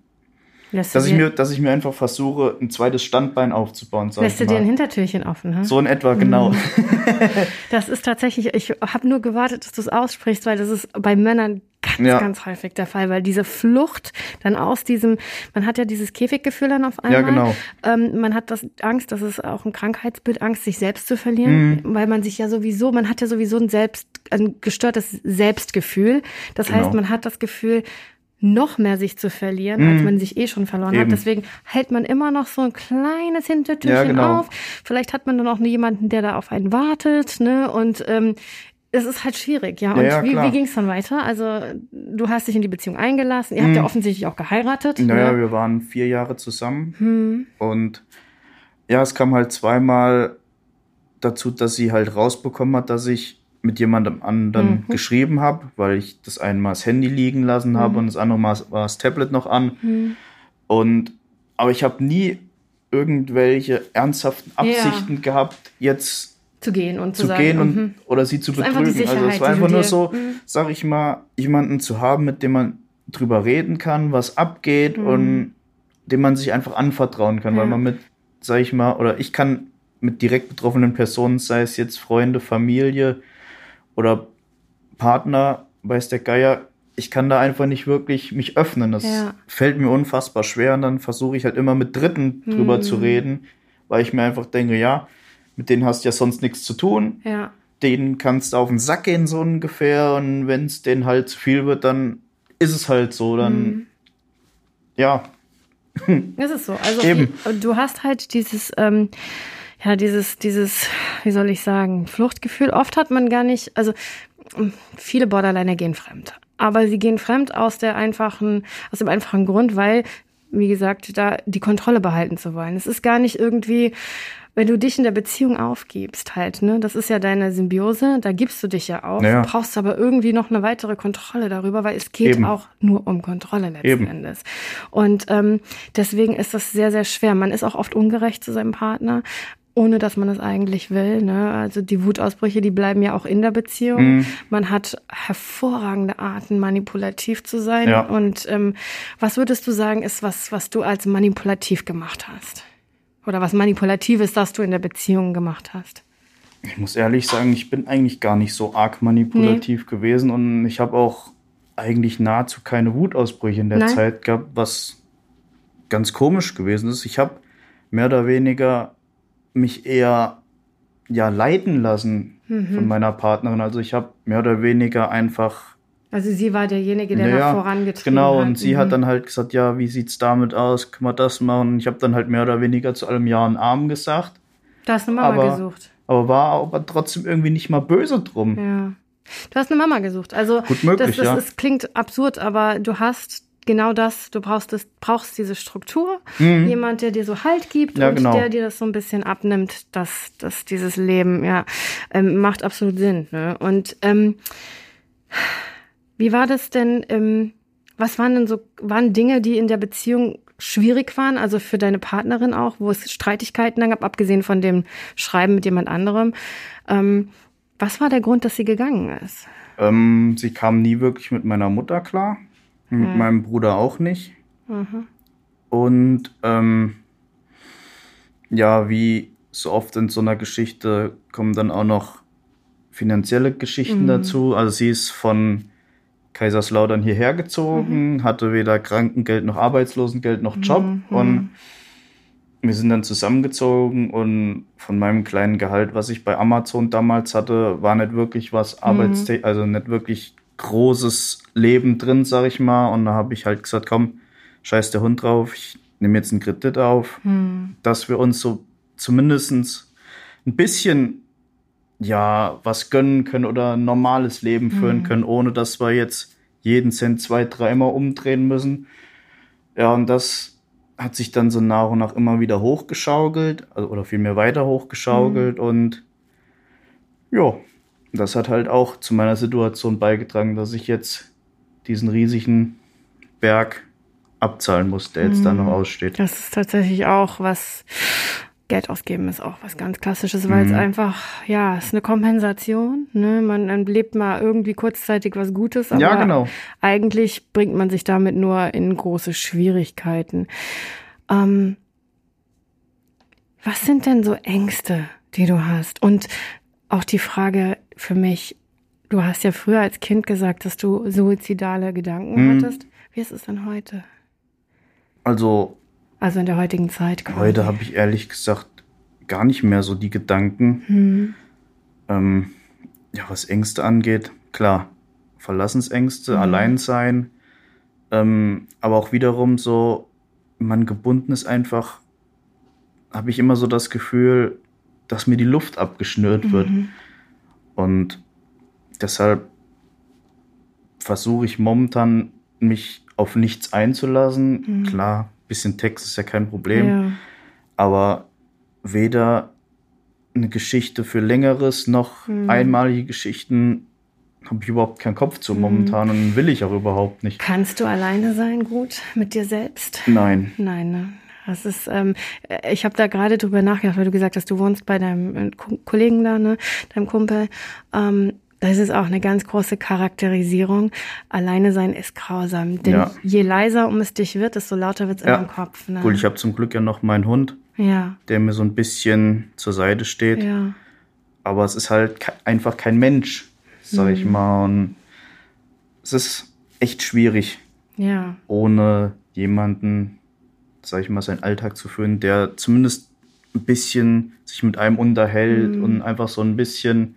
Lässt dass ich, mir, dass ich mir einfach versuche, ein zweites Standbein aufzubauen. Lässt du dir ein Hintertürchen offen? Hm? So in etwa, genau. Mhm. das ist tatsächlich, ich habe nur gewartet, dass du es aussprichst, weil das ist bei Männern ganz, ja. ganz häufig der Fall, weil diese Flucht dann aus diesem, man hat ja dieses Käfiggefühl dann auf einmal. Ja, genau. Ähm, man hat das Angst, das ist auch ein Krankheitsbild, Angst, sich selbst zu verlieren, mhm. weil man sich ja sowieso, man hat ja sowieso ein selbst, ein gestörtes Selbstgefühl. Das genau. heißt, man hat das Gefühl, noch mehr sich zu verlieren, mhm. als man sich eh schon verloren Eben. hat. Deswegen hält man immer noch so ein kleines Hintertürchen ja, genau. auf. Vielleicht hat man dann auch jemanden, der da auf einen wartet, ne? Und ähm, es ist halt schwierig, ja. Und ja, wie, wie ging es dann weiter? Also du hast dich in die Beziehung eingelassen. Ihr habt ja mhm. offensichtlich auch geheiratet. Naja, ne? wir waren vier Jahre zusammen. Hm. Und ja, es kam halt zweimal dazu, dass sie halt rausbekommen hat, dass ich mit jemandem anderen mhm. geschrieben habe, weil ich das einmal das Handy liegen lassen habe mhm. und das andere Mal war das Tablet noch an. Mhm. Und aber ich habe nie irgendwelche ernsthaften Absichten ja. gehabt, jetzt zu gehen und zu, zu sagen, gehen und, mhm. oder sie zu betrügen. Also es war einfach nur so, mhm. sag ich mal, jemanden zu haben, mit dem man drüber reden kann, was abgeht mhm. und dem man sich einfach anvertrauen kann, ja. weil man mit, sag ich mal, oder ich kann mit direkt betroffenen Personen, sei es jetzt Freunde, Familie oder Partner, weiß der Geier, ich kann da einfach nicht wirklich mich öffnen. Das ja. fällt mir unfassbar schwer und dann versuche ich halt immer mit Dritten drüber hm. zu reden, weil ich mir einfach denke, ja, mit denen hast du ja sonst nichts zu tun. Ja. Denen kannst du auf den Sack gehen, so ungefähr. Und wenn es denen halt zu viel wird, dann ist es halt so. Dann, hm. ja. Ist es so. Also Eben. du hast halt dieses, ähm, ja, dieses, dieses, wie soll ich sagen, Fluchtgefühl. Oft hat man gar nicht, also viele Borderliner gehen fremd. Aber sie gehen fremd aus der einfachen, aus dem einfachen Grund, weil, wie gesagt, da die Kontrolle behalten zu wollen. Es ist gar nicht irgendwie, wenn du dich in der Beziehung aufgibst, halt, ne, das ist ja deine Symbiose, da gibst du dich ja auf, ja. brauchst aber irgendwie noch eine weitere Kontrolle darüber, weil es geht Eben. auch nur um Kontrolle letzten Eben. Endes. Und ähm, deswegen ist das sehr, sehr schwer. Man ist auch oft ungerecht zu seinem Partner ohne dass man es eigentlich will. Ne? Also die Wutausbrüche, die bleiben ja auch in der Beziehung. Mhm. Man hat hervorragende Arten, manipulativ zu sein. Ja. Und ähm, was würdest du sagen, ist was, was du als manipulativ gemacht hast? Oder was manipulatives, das du in der Beziehung gemacht hast? Ich muss ehrlich sagen, ich bin eigentlich gar nicht so arg manipulativ nee. gewesen und ich habe auch eigentlich nahezu keine Wutausbrüche in der Nein. Zeit gehabt, was ganz komisch gewesen ist. Ich habe mehr oder weniger mich eher ja leiten lassen mhm. von meiner Partnerin. Also ich habe mehr oder weniger einfach. Also sie war derjenige, der naja, vorangetrieben genau, hat. Genau, und sie mhm. hat dann halt gesagt, ja, wie sieht's damit aus? Können wir das machen? Und ich habe dann halt mehr oder weniger zu allem Ja und Arm gesagt. Da hast eine Mama aber, gesucht. Aber war aber trotzdem irgendwie nicht mal böse drum. Ja. Du hast eine Mama gesucht. Also Gut möglich, das, das, ja. das klingt absurd, aber du hast genau das, du brauchst das, brauchst diese Struktur, mhm. jemand, der dir so Halt gibt ja, und genau. der dir das so ein bisschen abnimmt, dass, dass dieses Leben, ja, ähm, macht absolut Sinn. Ne? Und ähm, wie war das denn, ähm, was waren denn so, waren Dinge, die in der Beziehung schwierig waren, also für deine Partnerin auch, wo es Streitigkeiten dann gab, abgesehen von dem Schreiben mit jemand anderem. Ähm, was war der Grund, dass sie gegangen ist? Ähm, sie kam nie wirklich mit meiner Mutter klar. Mit mhm. meinem Bruder auch nicht. Mhm. Und ähm, ja, wie so oft in so einer Geschichte kommen dann auch noch finanzielle Geschichten mhm. dazu. Also sie ist von Kaiserslautern hierher gezogen, mhm. hatte weder Krankengeld noch Arbeitslosengeld noch Job mhm. und wir sind dann zusammengezogen und von meinem kleinen Gehalt, was ich bei Amazon damals hatte, war nicht wirklich was mhm. Also nicht wirklich großes Leben drin, sag ich mal. Und da habe ich halt gesagt, komm, scheiß der Hund drauf, ich nehme jetzt einen Kredit auf, hm. dass wir uns so zumindest ein bisschen ja was gönnen können oder ein normales Leben führen hm. können, ohne dass wir jetzt jeden Cent zwei, dreimal umdrehen müssen. Ja, und das hat sich dann so nach und nach immer wieder hochgeschaukelt, also, oder vielmehr weiter hochgeschaukelt hm. und ja, das hat halt auch zu meiner Situation beigetragen, dass ich jetzt diesen riesigen Berg abzahlen muss, der jetzt mhm. da noch aussteht. Das ist tatsächlich auch was, Geld ausgeben ist auch was ganz Klassisches, weil mhm. es einfach, ja, es ist eine Kompensation. Ne? Man erlebt mal irgendwie kurzzeitig was Gutes, aber ja, genau. eigentlich bringt man sich damit nur in große Schwierigkeiten. Ähm, was sind denn so Ängste, die du hast? Und auch die Frage für mich, du hast ja früher als Kind gesagt, dass du suizidale Gedanken hm. hattest. Wie ist es denn heute? Also. Also in der heutigen Zeit. Quasi. Heute habe ich ehrlich gesagt gar nicht mehr so die Gedanken. Hm. Ähm, ja, was Ängste angeht, klar, Verlassensängste, hm. Alleinsein, ähm, aber auch wiederum so, man gebunden ist einfach, habe ich immer so das Gefühl, dass mir die Luft abgeschnürt wird. Mhm. Und deshalb versuche ich momentan, mich auf nichts einzulassen. Mhm. Klar, bisschen Text ist ja kein Problem. Ja. Aber weder eine Geschichte für längeres, noch mhm. einmalige Geschichten habe ich überhaupt keinen Kopf zu momentan mhm. und will ich auch überhaupt nicht. Kannst du alleine sein gut mit dir selbst? Nein. Nein, ne? Das ist, ähm, ich habe da gerade drüber nachgedacht, weil du gesagt hast, du wohnst bei deinem äh, Kollegen da, ne, deinem Kumpel. Ähm, das ist auch eine ganz große Charakterisierung. Alleine sein ist grausam. Denn ja. je leiser um es dich wird, desto lauter wird es ja. in deinem Kopf. Ne? Cool, ich habe zum Glück ja noch meinen Hund, ja. der mir so ein bisschen zur Seite steht. Ja. Aber es ist halt einfach kein Mensch, sag mhm. ich mal. Und es ist echt schwierig, ja. ohne jemanden, sag ich mal, seinen Alltag zu führen, der zumindest ein bisschen sich mit einem unterhält mhm. und einfach so ein bisschen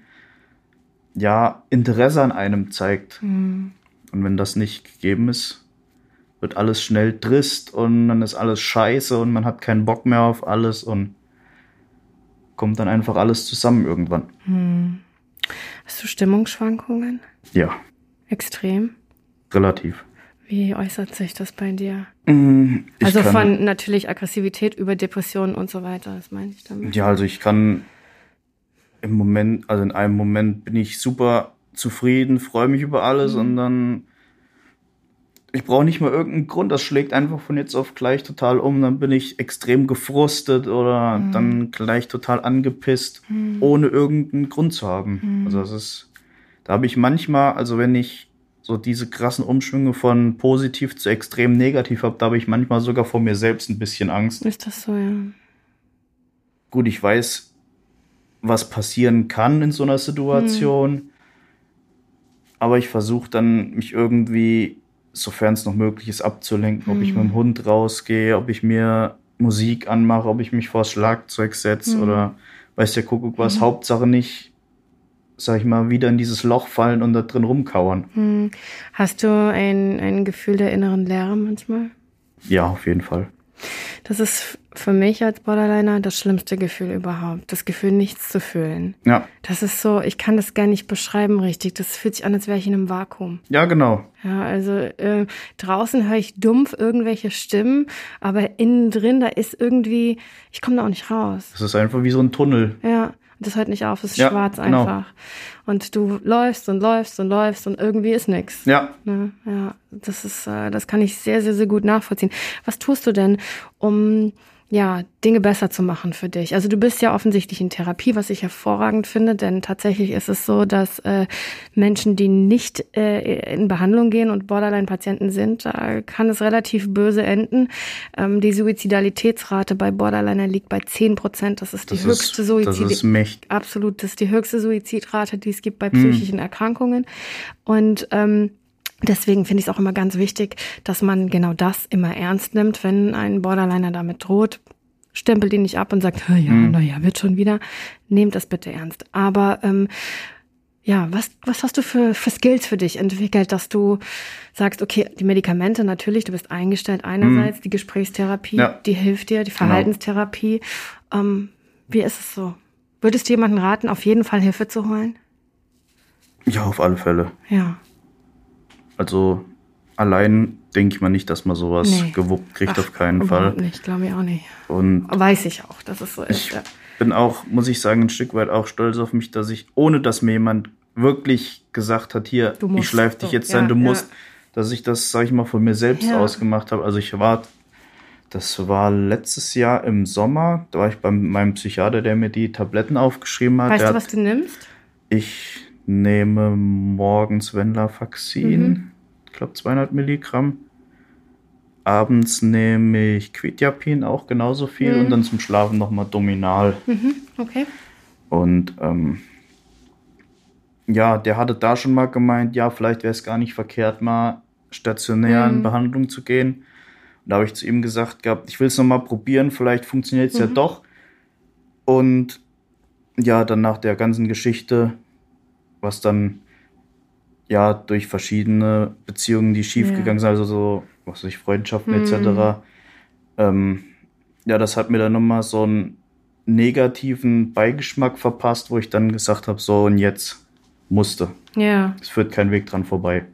ja, Interesse an einem zeigt. Mhm. Und wenn das nicht gegeben ist, wird alles schnell trist und dann ist alles scheiße und man hat keinen Bock mehr auf alles und kommt dann einfach alles zusammen irgendwann. Mhm. Hast du Stimmungsschwankungen? Ja. Extrem? Relativ. Wie äußert sich das bei dir? Mhm, also von natürlich Aggressivität über Depressionen und so weiter, das meine ich damit. Ja, also ich kann im Moment, also in einem Moment bin ich super zufrieden, freue mich über alles mhm. und dann ich brauche nicht mal irgendeinen Grund, das schlägt einfach von jetzt auf gleich total um, dann bin ich extrem gefrustet oder mhm. dann gleich total angepisst, mhm. ohne irgendeinen Grund zu haben. Mhm. Also das ist, da habe ich manchmal, also wenn ich so diese krassen Umschwünge von positiv zu extrem negativ habe, da habe ich manchmal sogar vor mir selbst ein bisschen Angst. Ist das so, ja? Gut, ich weiß, was passieren kann in so einer Situation. Mhm. Aber ich versuche dann, mich irgendwie, sofern es noch möglich ist, abzulenken, mhm. ob ich mit dem hm. Hund rausgehe, ob ich mir Musik anmache, ob ich mich vors Schlagzeug setze mhm. oder weiß der Kuckuck was. Hm. Hauptsache nicht, sag ich mal, wieder in dieses Loch fallen und da drin rumkauern. Hm. Hast du ein, ein Gefühl der inneren Leere manchmal? Ja, auf jeden Fall. Das ist für mich als Borderliner das schlimmste Gefühl überhaupt. Das Gefühl, nichts zu fühlen. Ja. Das ist so, ich kann das gar nicht beschreiben richtig. Das fühlt sich an, als wäre ich in einem Vakuum. Ja, genau. Ja, also äh, draußen höre ich dumpf irgendwelche Stimmen, aber innen drin, da ist irgendwie, ich komme da auch nicht raus. Das ist einfach wie so ein Tunnel. Ja das hört nicht auf, es ist ja, schwarz genau. einfach. Und du läufst und läufst und läufst und irgendwie ist nichts. Ja. Ne? Ja, das ist, äh, das kann ich sehr, sehr, sehr gut nachvollziehen. Was tust du denn, um ja, Dinge besser zu machen für dich. Also du bist ja offensichtlich in Therapie, was ich hervorragend finde, denn tatsächlich ist es so, dass äh, Menschen, die nicht äh, in Behandlung gehen und Borderline-Patienten sind, da kann es relativ böse enden. Ähm, die Suizidalitätsrate bei Borderliner liegt bei 10 Prozent. Das ist die das höchste Suizid. Absolut, das ist die höchste Suizidrate, die es gibt bei psychischen hm. Erkrankungen. Und ähm, Deswegen finde ich es auch immer ganz wichtig, dass man genau das immer ernst nimmt, wenn ein Borderliner damit droht. Stempelt ihn nicht ab und sagt, ja, mhm. naja, wird schon wieder. Nehmt das bitte ernst. Aber ähm, ja, was, was hast du für, für Skills für dich entwickelt, dass du sagst, okay, die Medikamente natürlich, du bist eingestellt einerseits, mhm. die Gesprächstherapie, ja. die hilft dir, die genau. Verhaltenstherapie. Genau. Ähm, wie ist es so? Würdest du jemanden raten, auf jeden Fall Hilfe zu holen? Ja, auf alle Fälle. Ja. Also allein denke ich mal nicht, dass man sowas nee. gewuppt kriegt, Ach, auf keinen Fall. Nicht, glaube ich auch nicht. Und Weiß ich auch, dass es so ist. Ich ja. bin auch, muss ich sagen, ein Stück weit auch stolz auf mich, dass ich, ohne dass mir jemand wirklich gesagt hat, hier, ich schleife dich jetzt ja, sein, du musst, dass ich das, sag ich mal, von mir selbst ausgemacht habe. Also ich war, das war letztes Jahr im Sommer, da war ich bei meinem Psychiater, der mir die Tabletten aufgeschrieben hat. Weißt du, hat, was du nimmst? Ich nehme morgens Venlafaxin, mhm. ich glaube 200 Milligramm. Abends nehme ich Quetiapin auch genauso viel mhm. und dann zum Schlafen nochmal Dominal. Mhm. Okay. Und ähm, ja, der hatte da schon mal gemeint, ja, vielleicht wäre es gar nicht verkehrt, mal stationär in mhm. Behandlung zu gehen. Und da habe ich zu ihm gesagt gehabt, ich will es nochmal probieren, vielleicht funktioniert es ja mhm. doch. Und ja, dann nach der ganzen Geschichte was dann ja durch verschiedene Beziehungen, die schiefgegangen ja. sind, also so, was weiß ich, Freundschaften mhm. etc. Ähm, ja, das hat mir dann nochmal so einen negativen Beigeschmack verpasst, wo ich dann gesagt habe, so und jetzt musste. Ja. Es führt kein Weg dran vorbei.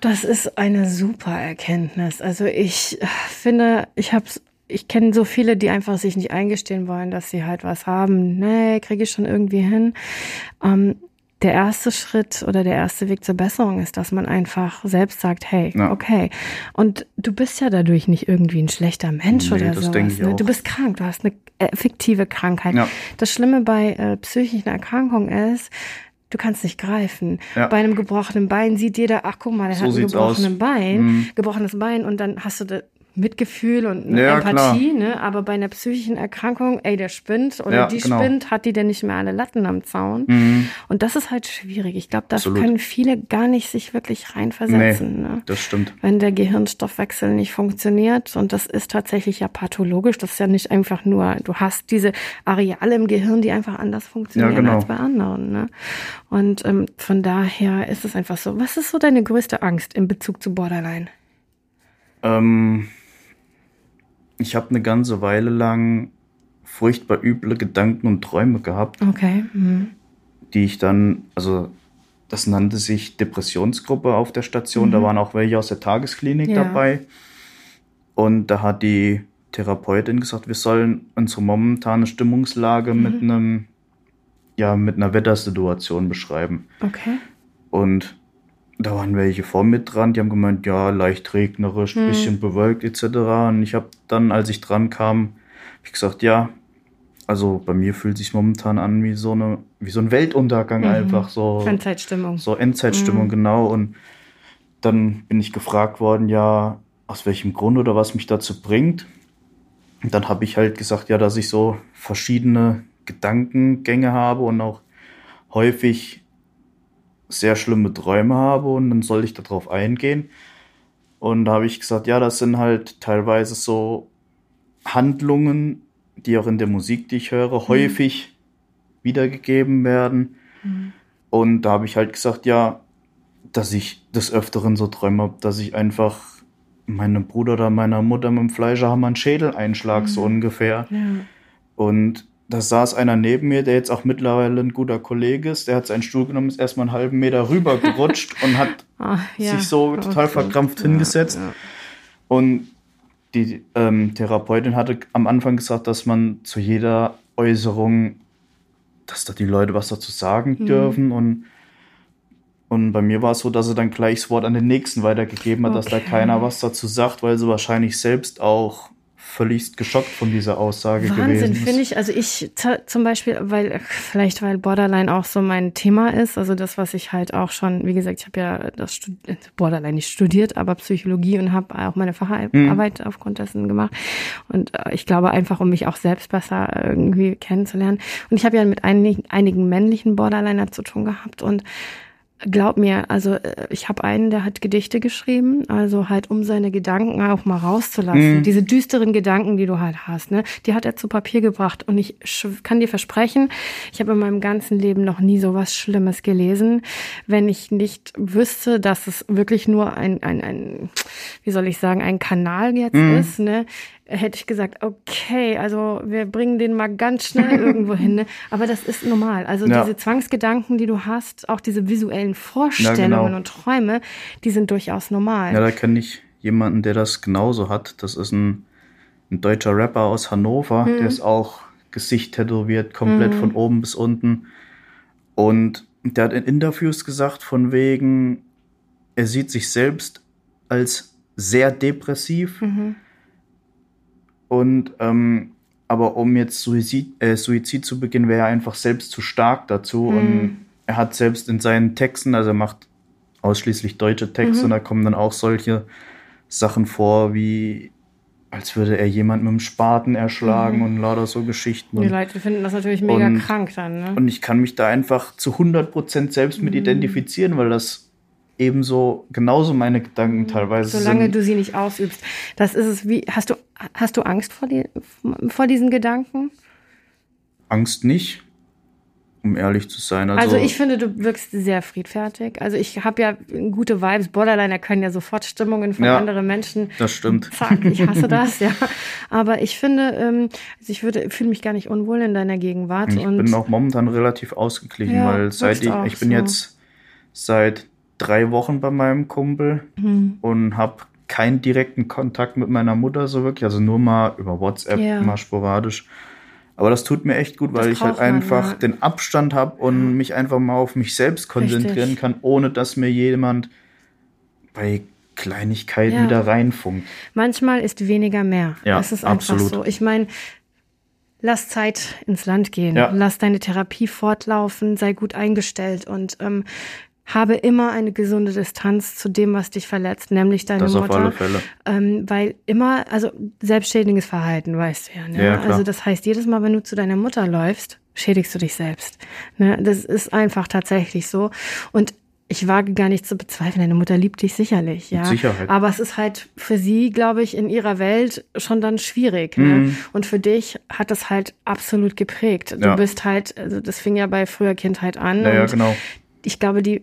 Das ist eine super Erkenntnis. Also ich finde, ich habe es ich kenne so viele, die einfach sich nicht eingestehen wollen, dass sie halt was haben. Nee, kriege ich schon irgendwie hin. Ähm, der erste Schritt oder der erste Weg zur Besserung ist, dass man einfach selbst sagt, hey, ja. okay. Und du bist ja dadurch nicht irgendwie ein schlechter Mensch nee, oder sowas. Ne? Du bist krank, du hast eine effektive Krankheit. Ja. Das Schlimme bei äh, psychischen Erkrankungen ist, du kannst nicht greifen. Ja. Bei einem gebrochenen Bein sieht jeder, ach guck mal, der so hat ein gebrochenes Bein, mhm. gebrochenes Bein und dann hast du Mitgefühl und ja, Empathie, ne? aber bei einer psychischen Erkrankung, ey, der spinnt oder ja, die genau. spinnt, hat die denn nicht mehr alle Latten am Zaun? Mhm. Und das ist halt schwierig. Ich glaube, da Absolut. können viele gar nicht sich wirklich reinversetzen. Nee, ne? Das stimmt. Wenn der Gehirnstoffwechsel nicht funktioniert und das ist tatsächlich ja pathologisch, das ist ja nicht einfach nur, du hast diese Areale im Gehirn, die einfach anders funktionieren ja, genau. als bei anderen. Ne? Und ähm, von daher ist es einfach so. Was ist so deine größte Angst in Bezug zu Borderline? Ähm ich habe eine ganze Weile lang furchtbar üble Gedanken und Träume gehabt. Okay. Mhm. Die ich dann, also das nannte sich Depressionsgruppe auf der Station. Mhm. Da waren auch welche aus der Tagesklinik ja. dabei. Und da hat die Therapeutin gesagt, wir sollen unsere momentane Stimmungslage mhm. mit einem, ja, mit einer Wettersituation beschreiben. Okay. Und da waren welche vor mir dran, die haben gemeint, ja, leicht regnerisch, hm. bisschen bewölkt etc. Und ich habe dann, als ich dran kam, ich gesagt, ja, also bei mir fühlt sich momentan an wie so eine, wie so ein Weltuntergang mhm. einfach so. Endzeitstimmung. So Endzeitstimmung, mhm. genau. Und dann bin ich gefragt worden, ja, aus welchem Grund oder was mich dazu bringt. Und dann habe ich halt gesagt, ja, dass ich so verschiedene Gedankengänge habe und auch häufig sehr schlimme Träume habe und dann soll ich darauf eingehen. Und da habe ich gesagt, ja, das sind halt teilweise so Handlungen, die auch in der Musik, die ich höre, mhm. häufig wiedergegeben werden. Mhm. Und da habe ich halt gesagt, ja, dass ich des Öfteren so Träume habe, dass ich einfach meinem Bruder oder meiner Mutter mit dem Fleischerhammer einen Schädel einschlag, mhm. so ungefähr. Ja. Und da saß einer neben mir, der jetzt auch mittlerweile ein guter Kollege ist. Der hat seinen Stuhl genommen, ist erstmal einen halben Meter rüber gerutscht und hat Ach, ja. sich so total okay. verkrampft ja, hingesetzt. Ja. Und die ähm, Therapeutin hatte am Anfang gesagt, dass man zu jeder Äußerung, dass da die Leute was dazu sagen mhm. dürfen. Und, und bei mir war es so, dass sie dann gleich das Wort an den Nächsten weitergegeben hat, okay. dass da keiner was dazu sagt, weil sie wahrscheinlich selbst auch völlig geschockt von dieser Aussage Wahnsinn, gewesen. Wahnsinn, finde ich. Also ich zum Beispiel, weil vielleicht weil Borderline auch so mein Thema ist, also das, was ich halt auch schon, wie gesagt, ich habe ja das Stud Borderline nicht studiert, aber Psychologie und habe auch meine Facharbeit mhm. aufgrund dessen gemacht. Und äh, ich glaube einfach, um mich auch selbst besser irgendwie kennenzulernen. Und ich habe ja mit einigen, einigen männlichen Borderliner zu tun gehabt und Glaub mir, also äh, ich habe einen, der hat Gedichte geschrieben, also halt um seine Gedanken auch mal rauszulassen. Mhm. Diese düsteren Gedanken, die du halt hast, ne, die hat er zu Papier gebracht. Und ich kann dir versprechen, ich habe in meinem ganzen Leben noch nie so was Schlimmes gelesen, wenn ich nicht wüsste, dass es wirklich nur ein, ein, ein wie soll ich sagen, ein Kanal jetzt mhm. ist, ne, hätte ich gesagt, okay, also wir bringen den mal ganz schnell irgendwo hin. Ne? Aber das ist normal. Also ja. diese Zwangsgedanken, die du hast, auch diese visuellen Vorstellungen ja, genau. und Träume, die sind durchaus normal. Ja, da kenne ich jemanden, der das genauso hat. Das ist ein, ein deutscher Rapper aus Hannover, hm. der ist auch Gesicht tätowiert, komplett hm. von oben bis unten. Und der hat in Interviews gesagt, von wegen, er sieht sich selbst als sehr depressiv. Mhm und ähm, aber um jetzt Suizid, äh, Suizid zu beginnen, wäre er einfach selbst zu stark dazu. Mhm. Und er hat selbst in seinen Texten, also er macht ausschließlich deutsche Texte, mhm. und da kommen dann auch solche Sachen vor, wie als würde er jemand mit dem Spaten erschlagen mhm. und lauter so Geschichten. Die Leute finden das natürlich mega und, krank dann. Ne? Und ich kann mich da einfach zu 100% selbst mit mhm. identifizieren, weil das ebenso genauso meine Gedanken mhm. teilweise Solange sind. du sie nicht ausübst. Das ist es wie, hast du, hast du Angst vor, die, vor diesen Gedanken? Angst nicht, um ehrlich zu sein. Also, also ich finde, du wirkst sehr friedfertig. Also ich habe ja gute Vibes. Borderliner können ja sofort Stimmungen von ja, anderen Menschen. Das stimmt. Zack, ich hasse das, ja. Aber ich finde, ähm, also ich würde, fühle mich gar nicht unwohl in deiner Gegenwart. Ich bin auch momentan relativ ausgeglichen, ja, weil seit ich, ich bin so. jetzt seit drei Wochen bei meinem Kumpel mhm. und habe keinen direkten Kontakt mit meiner Mutter so wirklich, also nur mal über WhatsApp, ja. mal sporadisch. Aber das tut mir echt gut, weil ich halt einfach man, ja. den Abstand habe und mich einfach mal auf mich selbst konzentrieren Richtig. kann, ohne dass mir jemand bei Kleinigkeiten ja. wieder reinfunkt. Manchmal ist weniger mehr. Ja, das ist einfach absolut. so. Ich meine, lass Zeit ins Land gehen, ja. lass deine Therapie fortlaufen, sei gut eingestellt und ähm, habe immer eine gesunde Distanz zu dem, was dich verletzt, nämlich deine das Mutter. Auf alle Fälle. Ähm, weil immer, also selbstschädigendes Verhalten, weißt du ja. Ne? ja also das heißt, jedes Mal, wenn du zu deiner Mutter läufst, schädigst du dich selbst. Ne? Das ist einfach tatsächlich so. Und ich wage gar nicht zu bezweifeln, deine Mutter liebt dich sicherlich, ja. Mit Sicherheit. Aber es ist halt für sie, glaube ich, in ihrer Welt schon dann schwierig. Ne? Mhm. Und für dich hat das halt absolut geprägt. Du ja. bist halt, also das fing ja bei früher Kindheit an. Ja, ja genau. Ich glaube, die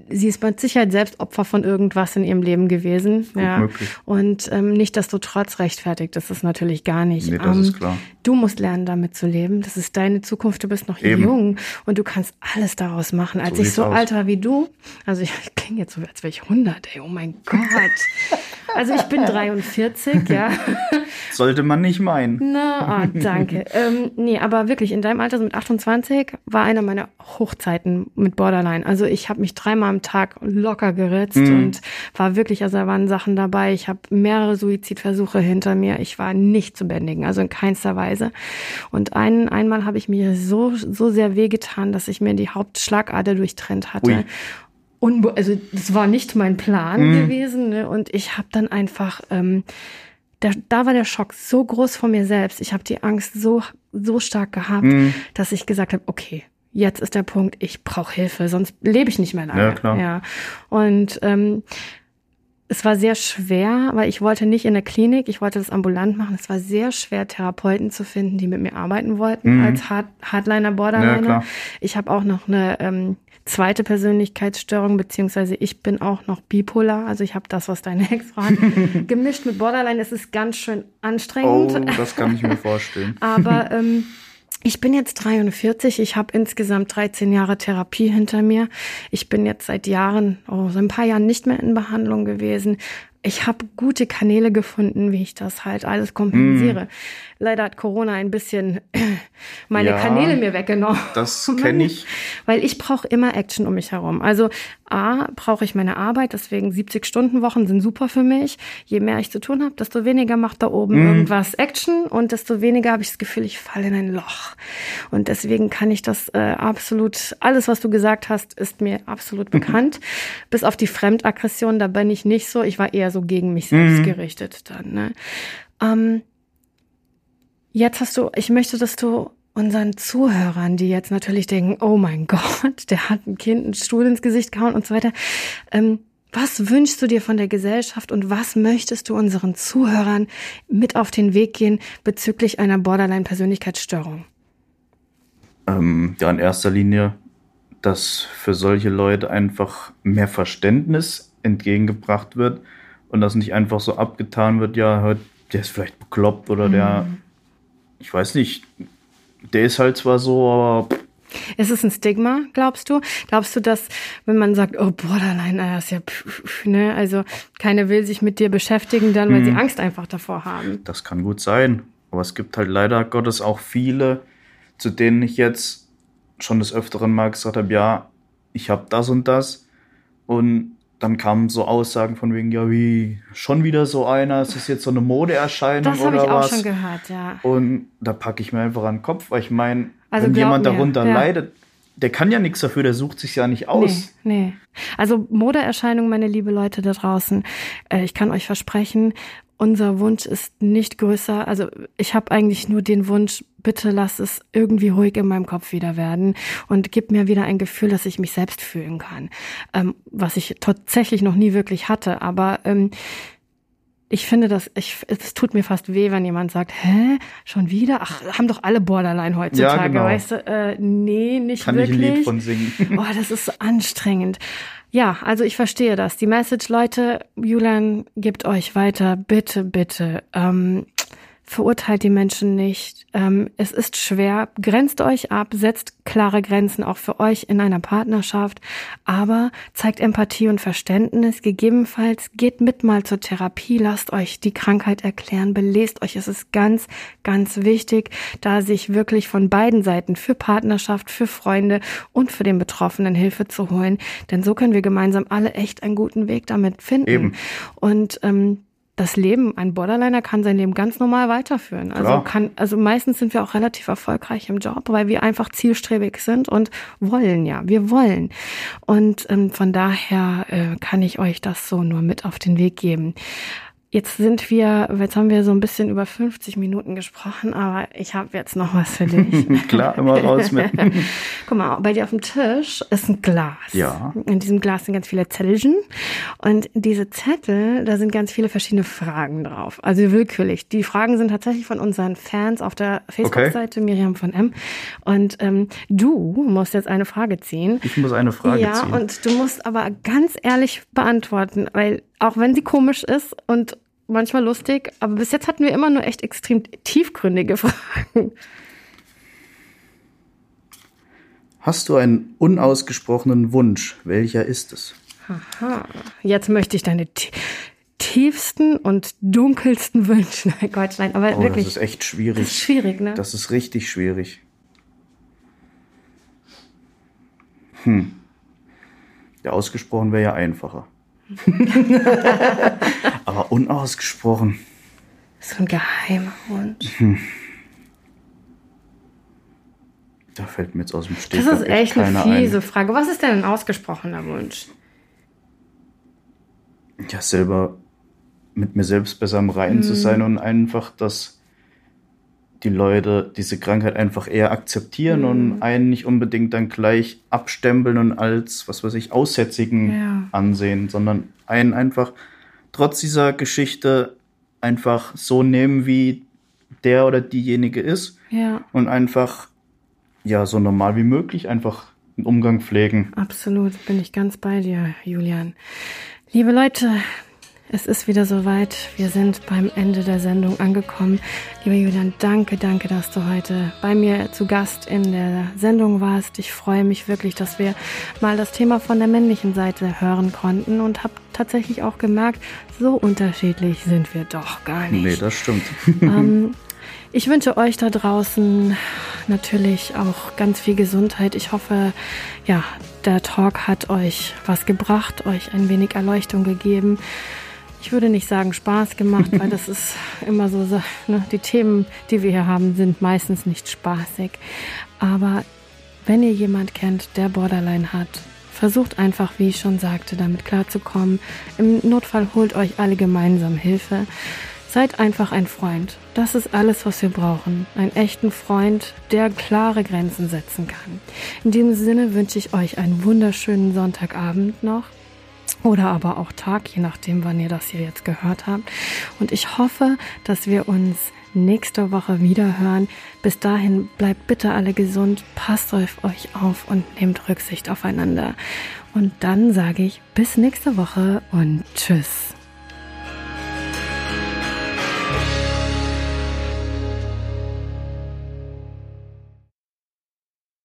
sie ist mit Sicherheit selbst Opfer von irgendwas in ihrem Leben gewesen. Gut ja. Möglich. Und ähm, nicht, dass du trotz rechtfertigt, das ist natürlich gar nicht. Nee, das ähm, ist klar. Du musst lernen, damit zu leben. Das ist deine Zukunft. Du bist noch Eben. jung und du kannst alles daraus machen. Als so ich so aus. alt war wie du, also ich, ich klinge jetzt so, als wäre ich 100, ey, oh mein Gott. Also ich bin 43, ja. Sollte man nicht meinen. Na, oh, danke. ähm, nee, aber wirklich, in deinem Alter, so mit 28, war einer meiner Hochzeiten mit Borderline. Also ich habe mich dreimal am Tag locker geritzt mhm. und war wirklich, also da waren Sachen dabei. Ich habe mehrere Suizidversuche hinter mir. Ich war nicht zu bändigen, also in keinster Weise. Und ein, einmal habe ich mir so, so sehr wehgetan, dass ich mir die Hauptschlagader durchtrennt hatte. Ui also das war nicht mein Plan mhm. gewesen. Ne? Und ich habe dann einfach, ähm, da, da war der Schock so groß von mir selbst. Ich habe die Angst so, so stark gehabt, mhm. dass ich gesagt habe, okay, jetzt ist der Punkt, ich brauche Hilfe, sonst lebe ich nicht mehr lange. Ja, klar. Ja. Und ähm, es war sehr schwer, weil ich wollte nicht in der Klinik, ich wollte das ambulant machen. Es war sehr schwer, Therapeuten zu finden, die mit mir arbeiten wollten mhm. als Hard Hardliner, Borderliner. Ja, ich habe auch noch eine ähm, zweite Persönlichkeitsstörung, beziehungsweise ich bin auch noch bipolar. Also ich habe das, was deine Ex war. Gemischt mit Borderline, es ist ganz schön anstrengend. Oh, das kann ich mir vorstellen. Aber ähm, ich bin jetzt 43, ich habe insgesamt 13 Jahre Therapie hinter mir. Ich bin jetzt seit Jahren, oh, so ein paar Jahren nicht mehr in Behandlung gewesen. Ich habe gute Kanäle gefunden, wie ich das halt alles kompensiere. Mm. Leider hat Corona ein bisschen meine ja, Kanäle mir weggenommen. Das kenne ich. Weil ich brauche immer Action um mich herum. Also A, brauche ich meine Arbeit, deswegen 70-Stunden-Wochen sind super für mich. Je mehr ich zu tun habe, desto weniger macht da oben mm. irgendwas Action und desto weniger habe ich das Gefühl, ich falle in ein Loch. Und deswegen kann ich das äh, absolut, alles, was du gesagt hast, ist mir absolut bekannt. Bis auf die Fremdaggression, da bin ich nicht so. Ich war eher so gegen mich selbst mm. gerichtet dann. Ne? Ähm, Jetzt hast du, ich möchte, dass du unseren Zuhörern, die jetzt natürlich denken, oh mein Gott, der hat ein Kind einen Stuhl ins Gesicht gehauen und so weiter, ähm, was wünschst du dir von der Gesellschaft und was möchtest du unseren Zuhörern mit auf den Weg gehen bezüglich einer Borderline-Persönlichkeitsstörung? Ähm, ja, in erster Linie, dass für solche Leute einfach mehr Verständnis entgegengebracht wird und dass nicht einfach so abgetan wird, ja, der ist vielleicht bekloppt oder mhm. der ich weiß nicht, der ist halt zwar so, aber. Ist es ein Stigma, glaubst du? Glaubst du, dass, wenn man sagt, oh, Borderline, das ist ja, pf, ne, also keiner will sich mit dir beschäftigen, dann, weil hm. sie Angst einfach davor haben? Das kann gut sein. Aber es gibt halt leider Gottes auch viele, zu denen ich jetzt schon des Öfteren mal gesagt habe, ja, ich habe das und das. Und dann kamen so Aussagen von wegen, ja, wie schon wieder so einer, ist das jetzt so eine Modeerscheinung das oder was? Das habe ich auch schon gehört, ja. Und da packe ich mir einfach an den Kopf, weil ich meine, also wenn jemand mir, darunter ja. leidet, der kann ja nichts dafür, der sucht sich ja nicht aus. Nee, nee. Also Modeerscheinung, meine liebe Leute da draußen, äh, ich kann euch versprechen, unser Wunsch ist nicht größer. Also ich habe eigentlich nur den Wunsch, bitte lass es irgendwie ruhig in meinem Kopf wieder werden und gib mir wieder ein Gefühl, dass ich mich selbst fühlen kann, ähm, was ich tatsächlich noch nie wirklich hatte. Aber ähm, ich finde das, ich, es tut mir fast weh, wenn jemand sagt, hä, schon wieder? Ach, haben doch alle Borderline heutzutage, ja, genau. weißt du? Äh, nee, nicht Kann wirklich. Kann ich ein Lied von singen. Oh, das ist so anstrengend. Ja, also ich verstehe das. Die Message, Leute, Julian gibt euch weiter. Bitte, bitte. Ähm, verurteilt die Menschen nicht. Ähm, es ist schwer, grenzt euch ab, setzt klare Grenzen auch für euch in einer Partnerschaft, aber zeigt Empathie und Verständnis. Gegebenenfalls geht mit mal zur Therapie, lasst euch die Krankheit erklären, belest euch. Es ist ganz, ganz wichtig, da sich wirklich von beiden Seiten für Partnerschaft, für Freunde und für den Betroffenen Hilfe zu holen. Denn so können wir gemeinsam alle echt einen guten Weg damit finden. Eben. Und ähm, das Leben, ein Borderliner kann sein Leben ganz normal weiterführen. Also Klar. kann, also meistens sind wir auch relativ erfolgreich im Job, weil wir einfach zielstrebig sind und wollen ja, wir wollen. Und ähm, von daher äh, kann ich euch das so nur mit auf den Weg geben. Jetzt sind wir, jetzt haben wir so ein bisschen über 50 Minuten gesprochen, aber ich habe jetzt noch was für dich. Klar, immer raus mit. Guck mal, bei dir auf dem Tisch ist ein Glas. Ja. In diesem Glas sind ganz viele Zettelchen und diese Zettel, da sind ganz viele verschiedene Fragen drauf, also willkürlich. Die Fragen sind tatsächlich von unseren Fans auf der Facebook-Seite okay. Miriam von M. Und ähm, du musst jetzt eine Frage ziehen. Ich muss eine Frage ja, ziehen. Ja, und du musst aber ganz ehrlich beantworten, weil auch wenn sie komisch ist und manchmal lustig, aber bis jetzt hatten wir immer nur echt extrem tiefgründige Fragen. Hast du einen unausgesprochenen Wunsch? Welcher ist es? Aha. Jetzt möchte ich deine tiefsten und dunkelsten Wünsche. Nein, Gott, nein, aber oh, wirklich. Das ist echt schwierig. Das ist schwierig, ne? Das ist richtig schwierig. Hm. Ja, ausgesprochen wäre ja einfacher. Aber unausgesprochen. So ein geheimer Wunsch. Hm. Da fällt mir jetzt aus dem Stich. Das ist echt eine fiese ein. Frage. Was ist denn ein ausgesprochener Wunsch? Ja, selber mit mir selbst besser im Reinen hm. zu sein und einfach das die Leute diese Krankheit einfach eher akzeptieren mhm. und einen nicht unbedingt dann gleich abstempeln und als, was weiß ich, Aussätzigen ja. ansehen, sondern einen einfach trotz dieser Geschichte einfach so nehmen, wie der oder diejenige ist. Ja. Und einfach, ja, so normal wie möglich einfach einen Umgang pflegen. Absolut, bin ich ganz bei dir, Julian. Liebe Leute, es ist wieder soweit. Wir sind beim Ende der Sendung angekommen. Lieber Julian, danke, danke, dass du heute bei mir zu Gast in der Sendung warst. Ich freue mich wirklich, dass wir mal das Thema von der männlichen Seite hören konnten und habe tatsächlich auch gemerkt, so unterschiedlich sind wir doch gar nicht. Nee, das stimmt. Ähm, ich wünsche euch da draußen natürlich auch ganz viel Gesundheit. Ich hoffe, ja, der Talk hat euch was gebracht, euch ein wenig Erleuchtung gegeben ich würde nicht sagen Spaß gemacht, weil das ist immer so, ne, die Themen, die wir hier haben, sind meistens nicht spaßig. Aber wenn ihr jemand kennt, der Borderline hat, versucht einfach, wie ich schon sagte, damit klarzukommen. Im Notfall holt euch alle gemeinsam Hilfe. Seid einfach ein Freund. Das ist alles, was wir brauchen. Einen echten Freund, der klare Grenzen setzen kann. In diesem Sinne wünsche ich euch einen wunderschönen Sonntagabend noch oder aber auch Tag, je nachdem, wann ihr das hier jetzt gehört habt. Und ich hoffe, dass wir uns nächste Woche wieder hören. Bis dahin bleibt bitte alle gesund, passt auf euch auf und nehmt Rücksicht aufeinander. Und dann sage ich bis nächste Woche und tschüss.